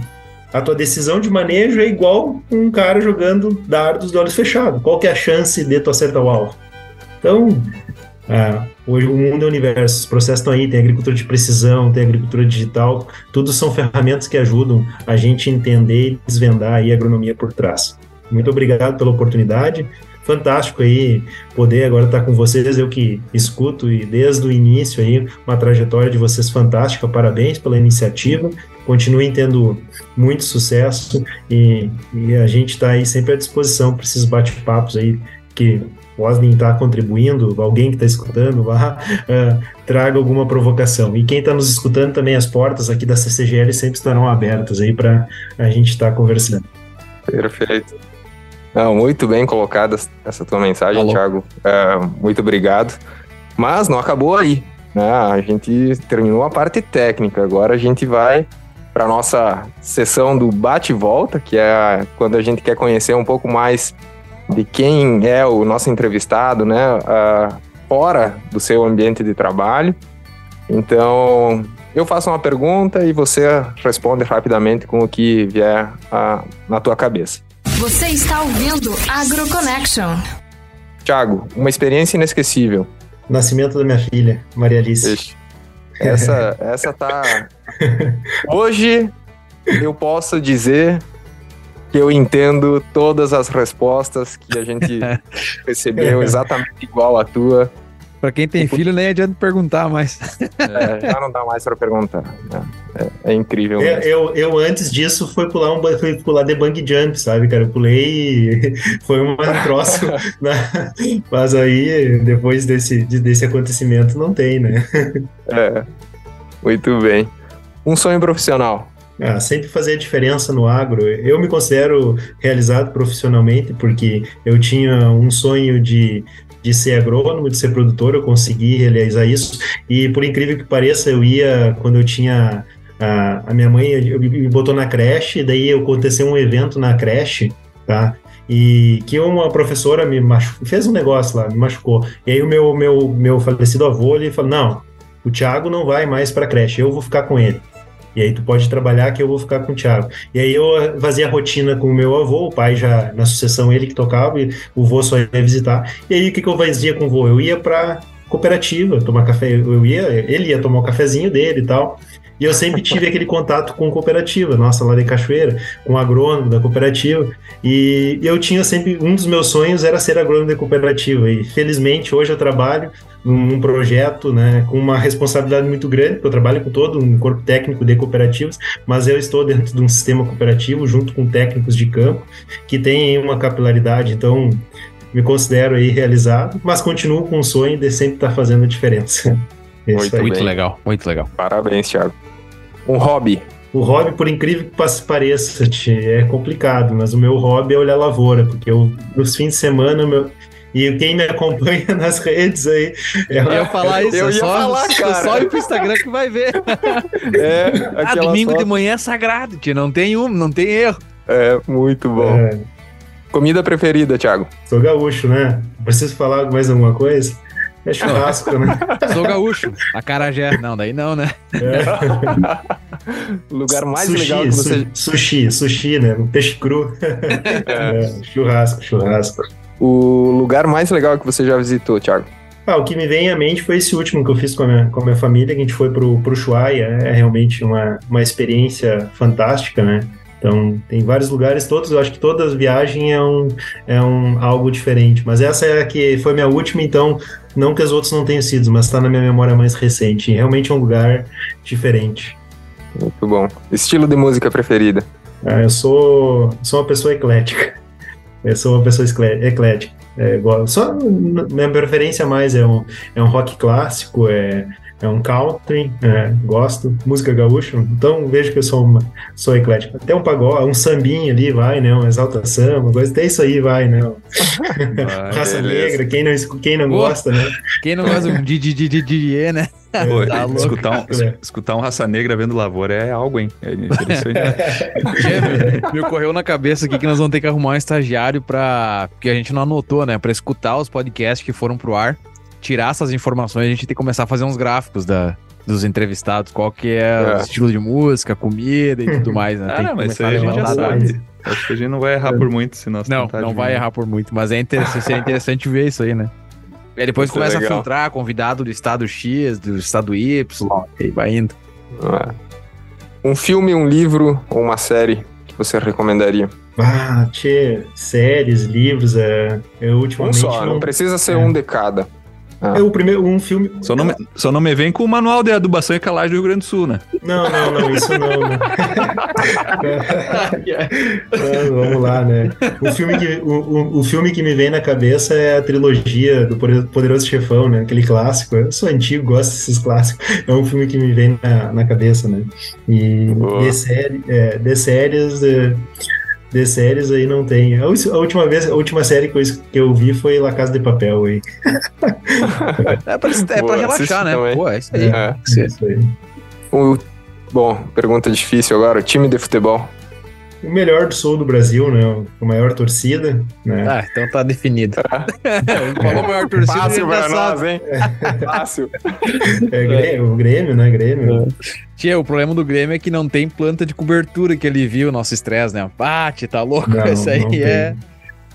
a tua decisão de manejo é igual um cara jogando dardos de olhos fechados. Qual que é a chance de tu acertar o alvo? Então, uh, hoje o mundo é o universo, os processos estão aí, tem agricultura de precisão, tem agricultura digital, tudo são ferramentas que ajudam a gente entender e desvendar a agronomia por trás. Muito obrigado pela oportunidade fantástico aí poder agora estar com vocês, eu que escuto e desde o início aí uma trajetória de vocês fantástica, parabéns pela iniciativa, continuem tendo muito sucesso e, e a gente está aí sempre à disposição para esses bate-papos aí que podem estar contribuindo, alguém que está escutando, vá, uh, traga alguma provocação. E quem está nos escutando também, as portas aqui da CCGL sempre estarão abertas aí para a gente estar tá conversando. Perfeito. Não, muito bem colocada essa tua mensagem, Alô. Thiago. É, muito obrigado. Mas não acabou aí. Né? A gente terminou a parte técnica. Agora a gente vai para nossa sessão do bate e volta, que é quando a gente quer conhecer um pouco mais de quem é o nosso entrevistado, né, uh, fora do seu ambiente de trabalho. Então, eu faço uma pergunta e você responde rapidamente com o que vier uh, na tua cabeça. Você está ouvindo AgroConnection. Tiago, uma experiência inesquecível. Nascimento da minha filha, Maria Alice. Essa, essa tá. Hoje eu posso dizer que eu entendo todas as respostas que a gente recebeu exatamente igual a tua. Para quem tem filho, nem adianta perguntar mais. É, já não dá mais para perguntar. É, é, é incrível. Eu, eu, eu, antes disso, fui pular um fui pular de bang jump, sabe, cara? Eu pulei e foi um troço. né? Mas aí, depois desse, desse acontecimento, não tem, né? É, muito bem. Um sonho profissional. Ah, sempre fazer a diferença no agro. Eu me considero realizado profissionalmente porque eu tinha um sonho de, de ser agrônomo, de ser produtor, eu consegui realizar isso. E por incrível que pareça, eu ia, quando eu tinha. A, a minha mãe me botou na creche, daí aconteceu um evento na creche, tá? e que uma professora me machucou, fez um negócio lá, me machucou. E aí o meu meu meu falecido avô ele falou: "Não, o Thiago não vai mais para creche, eu vou ficar com ele". E aí tu pode trabalhar que eu vou ficar com o Thiago. E aí eu fazia a rotina com o meu avô, o pai já na sucessão ele que tocava e o avô só ia visitar. E aí o que, que eu fazia com o avô? Eu ia para cooperativa tomar café, eu ia, ele ia tomar o cafezinho dele e tal. E eu sempre tive aquele contato com cooperativa, nossa, lá de Cachoeira, com agrônomo da cooperativa. E eu tinha sempre, um dos meus sonhos era ser agrônomo da cooperativa. E felizmente hoje eu trabalho num projeto, né, com uma responsabilidade muito grande, porque eu trabalho com todo um corpo técnico de cooperativas, mas eu estou dentro de um sistema cooperativo junto com técnicos de campo que têm uma capilaridade, então me considero aí realizado, mas continuo com o sonho de sempre estar fazendo a diferença. Muito, muito legal, muito legal. Parabéns, Thiago. Um hobby. O hobby, por incrível que pareça, é complicado, mas o meu hobby é olhar lavoura, porque eu, nos fins de semana, meu, e quem me acompanha nas redes aí. É eu ia falar isso, eu ia só, falar, cara. Só ir pro Instagram que vai ver. É, ah, domingo foto. de manhã é sagrado, tia. Não tem um, não tem erro. É, muito bom. É. Comida preferida, Thiago? Sou gaúcho, né? Preciso falar mais alguma coisa? É churrasco, né? Sou gaúcho. A Carajé. Não, daí não, né? É. lugar mais sushi, legal que você... Sushi, sushi, né? Peixe cru. É. É, churrasco, churrasco. O lugar mais legal que você já visitou, Thiago? Ah, o que me vem à mente foi esse último que eu fiz com a minha, com a minha família, que a gente foi pro, pro Ushuaia. É realmente uma, uma experiência fantástica, né? Então, tem vários lugares, todos, eu acho que todas as viagens é, um, é um, algo diferente. Mas essa é a que foi minha última, então, não que as outras não tenham sido, mas está na minha memória mais recente. Realmente é um lugar diferente. Muito bom. Estilo de música preferida? Ah, eu sou, sou uma pessoa eclética. Eu sou uma pessoa eclética. É, só minha preferência mais é um, é um rock clássico, é é um country, é, gosto, música gaúcha, então vejo que eu sou, uma, sou eclético. Até um pagode, um sambinha ali vai, né? Uma exaltação, uma coisa, até isso aí vai, né? Ah, Raça beleza. negra, quem não, quem não gosta, né? Quem não gosta de Didi, né? Pô, tá escutar, um, é. escutar um raça negra vendo lavoura é algo, hein? É interessante. me ocorreu na cabeça aqui que nós vamos ter que arrumar um estagiário para Porque a gente não anotou, né? Para escutar os podcasts que foram pro ar tirar essas informações, a gente tem que começar a fazer uns gráficos da, dos entrevistados, qual que é, é. o estilo de música, comida e tudo mais, né? Ah, não, mas isso aí a gente já sabe. Acho que a gente não vai errar por muito se nós Não, não vai errar por muito, mas é interessante, seria interessante ver isso aí, né? E depois isso é começa é a filtrar convidado do estado X, do estado Y, e vai indo. É. Um filme, um livro ou uma série que você recomendaria? Ah, tchê, séries, livros, é, eu ultimamente... Um só, não, não precisa ser é. um de cada. Ah. É o primeiro, um filme. Só não, me, só não me vem com o manual de adubação e calagem do Rio Grande do Sul, né? Não, não, não, isso não. não. não vamos lá, né? O filme, que, o, o, o, filme que me vem na cabeça é a trilogia do Poderoso Chefão, né? Aquele clássico. Eu sou antigo, gosto desses clássicos. É um filme que me vem na, na cabeça, né? E de, série, é, de séries. É, de séries aí não tem. A, última vez, a última série que eu, que eu vi foi La Casa de Papel aí. é pra, é pra relaxar, né? Também. Pô, é isso aí. É, é isso aí. O Bom, pergunta difícil agora. Time de futebol. O melhor do sul do Brasil, né? A maior torcida, né? Ah, então tá definido. Falou maior torcida, Fácil pra nós, hein? Fácil. É Grêmio, o Grêmio, né? Grêmio. Tia, o problema do Grêmio é que não tem planta de cobertura que ele viu nosso estresse, né? Bate, tá louco? Não, Isso aí é...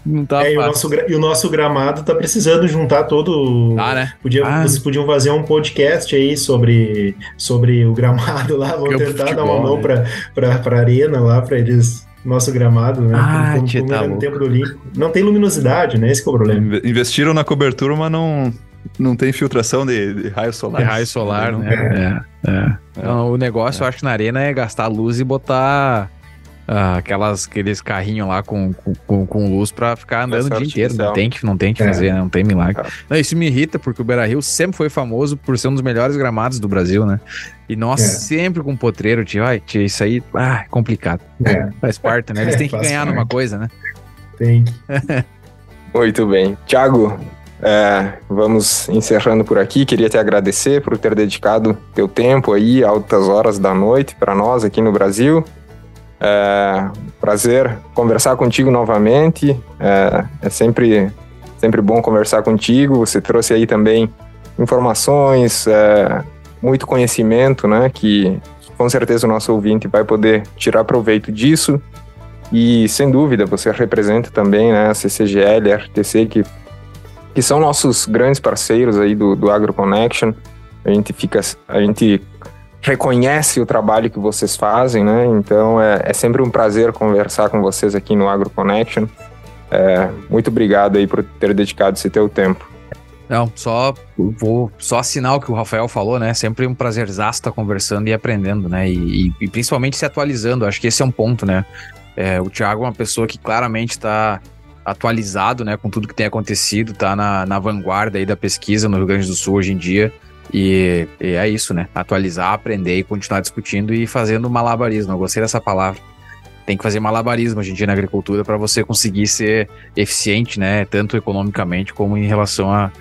Não tá é, e, o nosso, e o nosso gramado tá precisando juntar todo. Ah, né? Podia, ah. Vocês podiam fazer um podcast aí sobre, sobre o gramado lá. Vamos tentar futebol, dar uma mão né? pra, pra, pra arena lá, pra eles nosso gramado, né? Ah, como, como tá no tempo do Olímpico. Não tem luminosidade, né? Esse é o problema. Investiram na cobertura, mas não, não tem filtração de, de raio solar. De raio solar, né? É. é. é. Então, o negócio, eu acho que na arena é gastar luz e botar ah, aquelas, aqueles carrinhos lá com, com, com luz pra ficar andando o dia inteiro. Não tem que, não tem que é. fazer, né? Não tem milagre. Não, isso me irrita, porque o Beira Rio sempre foi famoso por ser um dos melhores gramados do Brasil, né? E nós é. sempre com potreiro, tio. Ai, tio, isso aí, ah, é complicado. É. Faz parte, né? Eles têm que ganhar parte. numa coisa, né? Tem. Muito bem. Tiago, é, vamos encerrando por aqui. Queria te agradecer por ter dedicado teu tempo aí, altas horas da noite, para nós aqui no Brasil. É prazer conversar contigo novamente. É, é, sempre, sempre bom conversar contigo. Você trouxe aí também informações, é, muito conhecimento, né? Que com certeza o nosso ouvinte vai poder tirar proveito disso. E sem dúvida você representa também né, a CCGL, a RTC, que, que são nossos grandes parceiros aí do, do AgroConnection. A gente fica, a gente reconhece o trabalho que vocês fazem, né? Então é, é sempre um prazer conversar com vocês aqui no Agro Connection. É, muito obrigado aí por ter dedicado esse teu tempo. Não, só vou só assinar o que o Rafael falou, né? Sempre um prazerzaço estar conversando e aprendendo, né? E, e, e, principalmente se atualizando. Acho que esse é um ponto, né? É, o Thiago é uma pessoa que claramente está atualizado, né? Com tudo que tem acontecido, está na, na vanguarda aí da pesquisa no Rio Grande do Sul hoje em dia. E, e, é isso, né? Atualizar, aprender e continuar discutindo e fazendo malabarismo. Eu gostei dessa palavra. Tem que fazer malabarismo hoje em dia na agricultura para você conseguir ser eficiente, né? Tanto economicamente como em relação a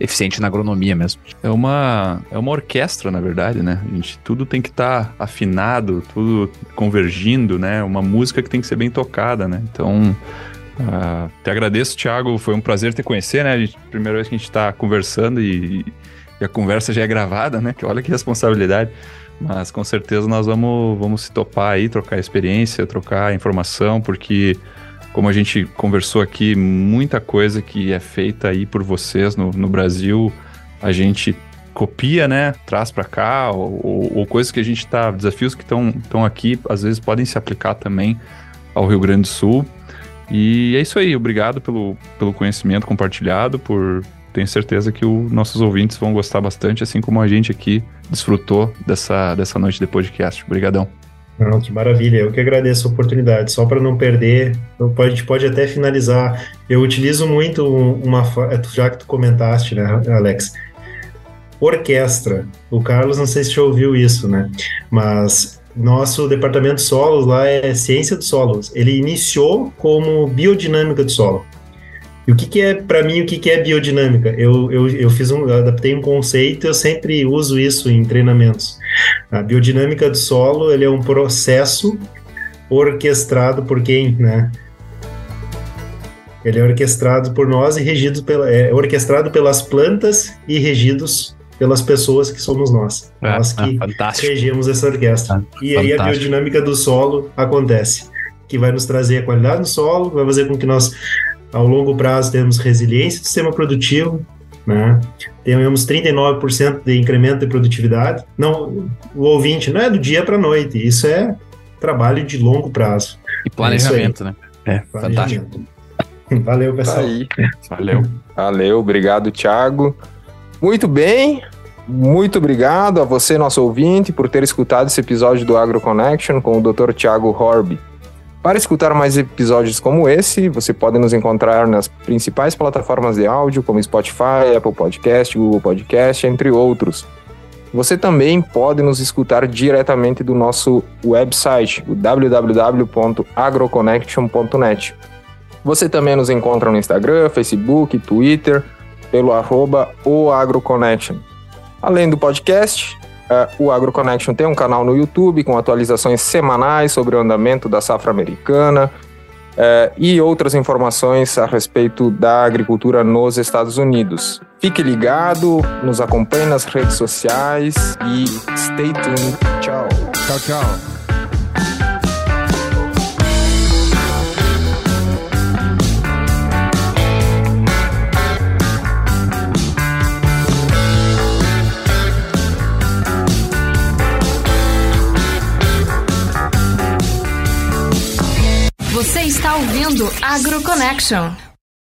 eficiente na agronomia mesmo. É uma, é uma orquestra, na verdade, né? A gente, tudo tem que estar tá afinado, tudo convergindo, né? Uma música que tem que ser bem tocada, né? Então, uh, te agradeço, Thiago. Foi um prazer te conhecer, né? A gente, primeira vez que a gente está conversando e, e a conversa já é gravada, né? Que olha que responsabilidade. Mas com certeza nós vamos, vamos se topar aí, trocar experiência, trocar informação, porque como a gente conversou aqui, muita coisa que é feita aí por vocês no, no Brasil, a gente copia, né? Traz para cá, ou, ou, ou, coisas que a gente tá. Desafios que estão aqui, às vezes podem se aplicar também ao Rio Grande do Sul. E é isso aí, obrigado pelo, pelo conhecimento compartilhado, por, tenho certeza que os nossos ouvintes vão gostar bastante, assim como a gente aqui desfrutou dessa, dessa noite de podcast. Obrigadão. Não, que maravilha, eu que agradeço a oportunidade. Só para não perder, a gente pode até finalizar. Eu utilizo muito uma. Já que tu comentaste, né, Alex? Orquestra. O Carlos, não sei se já ouviu isso, né? Mas nosso departamento de solos lá é ciência dos solos. Ele iniciou como biodinâmica do solo. E o que, que é, para mim, o que, que é biodinâmica? Eu, eu, eu fiz um, eu adaptei um conceito, eu sempre uso isso em treinamentos. A biodinâmica do solo, ele é um processo orquestrado por quem, né? Ele é orquestrado por nós e regido pela, é orquestrado pelas plantas e regidos pelas pessoas que somos nós. É, nós que é, regemos essa orquestra. É, e aí fantástico. a biodinâmica do solo acontece, que vai nos trazer a qualidade do solo, vai fazer com que nós ao longo prazo, temos resiliência do sistema produtivo, né? Temos 39% de incremento de produtividade. Não, o ouvinte não é do dia para a noite, isso é trabalho de longo prazo. E planejamento, é né? É, fantástico. Valeu, pessoal. Tá aí. Valeu. Valeu, obrigado, Thiago. Muito bem, muito obrigado a você, nosso ouvinte, por ter escutado esse episódio do Agro Connection com o Dr. Thiago Horby. Para escutar mais episódios como esse, você pode nos encontrar nas principais plataformas de áudio, como Spotify, Apple Podcast, Google Podcast, entre outros. Você também pode nos escutar diretamente do nosso website, o www.agroconnection.net. Você também nos encontra no Instagram, Facebook, Twitter, pelo arroba. Além do podcast, Uh, o AgroConnection tem um canal no YouTube com atualizações semanais sobre o andamento da safra americana uh, e outras informações a respeito da agricultura nos Estados Unidos. Fique ligado, nos acompanhe nas redes sociais e stay tuned. Tchau. Tchau, tchau. Está ouvindo AgroConnection.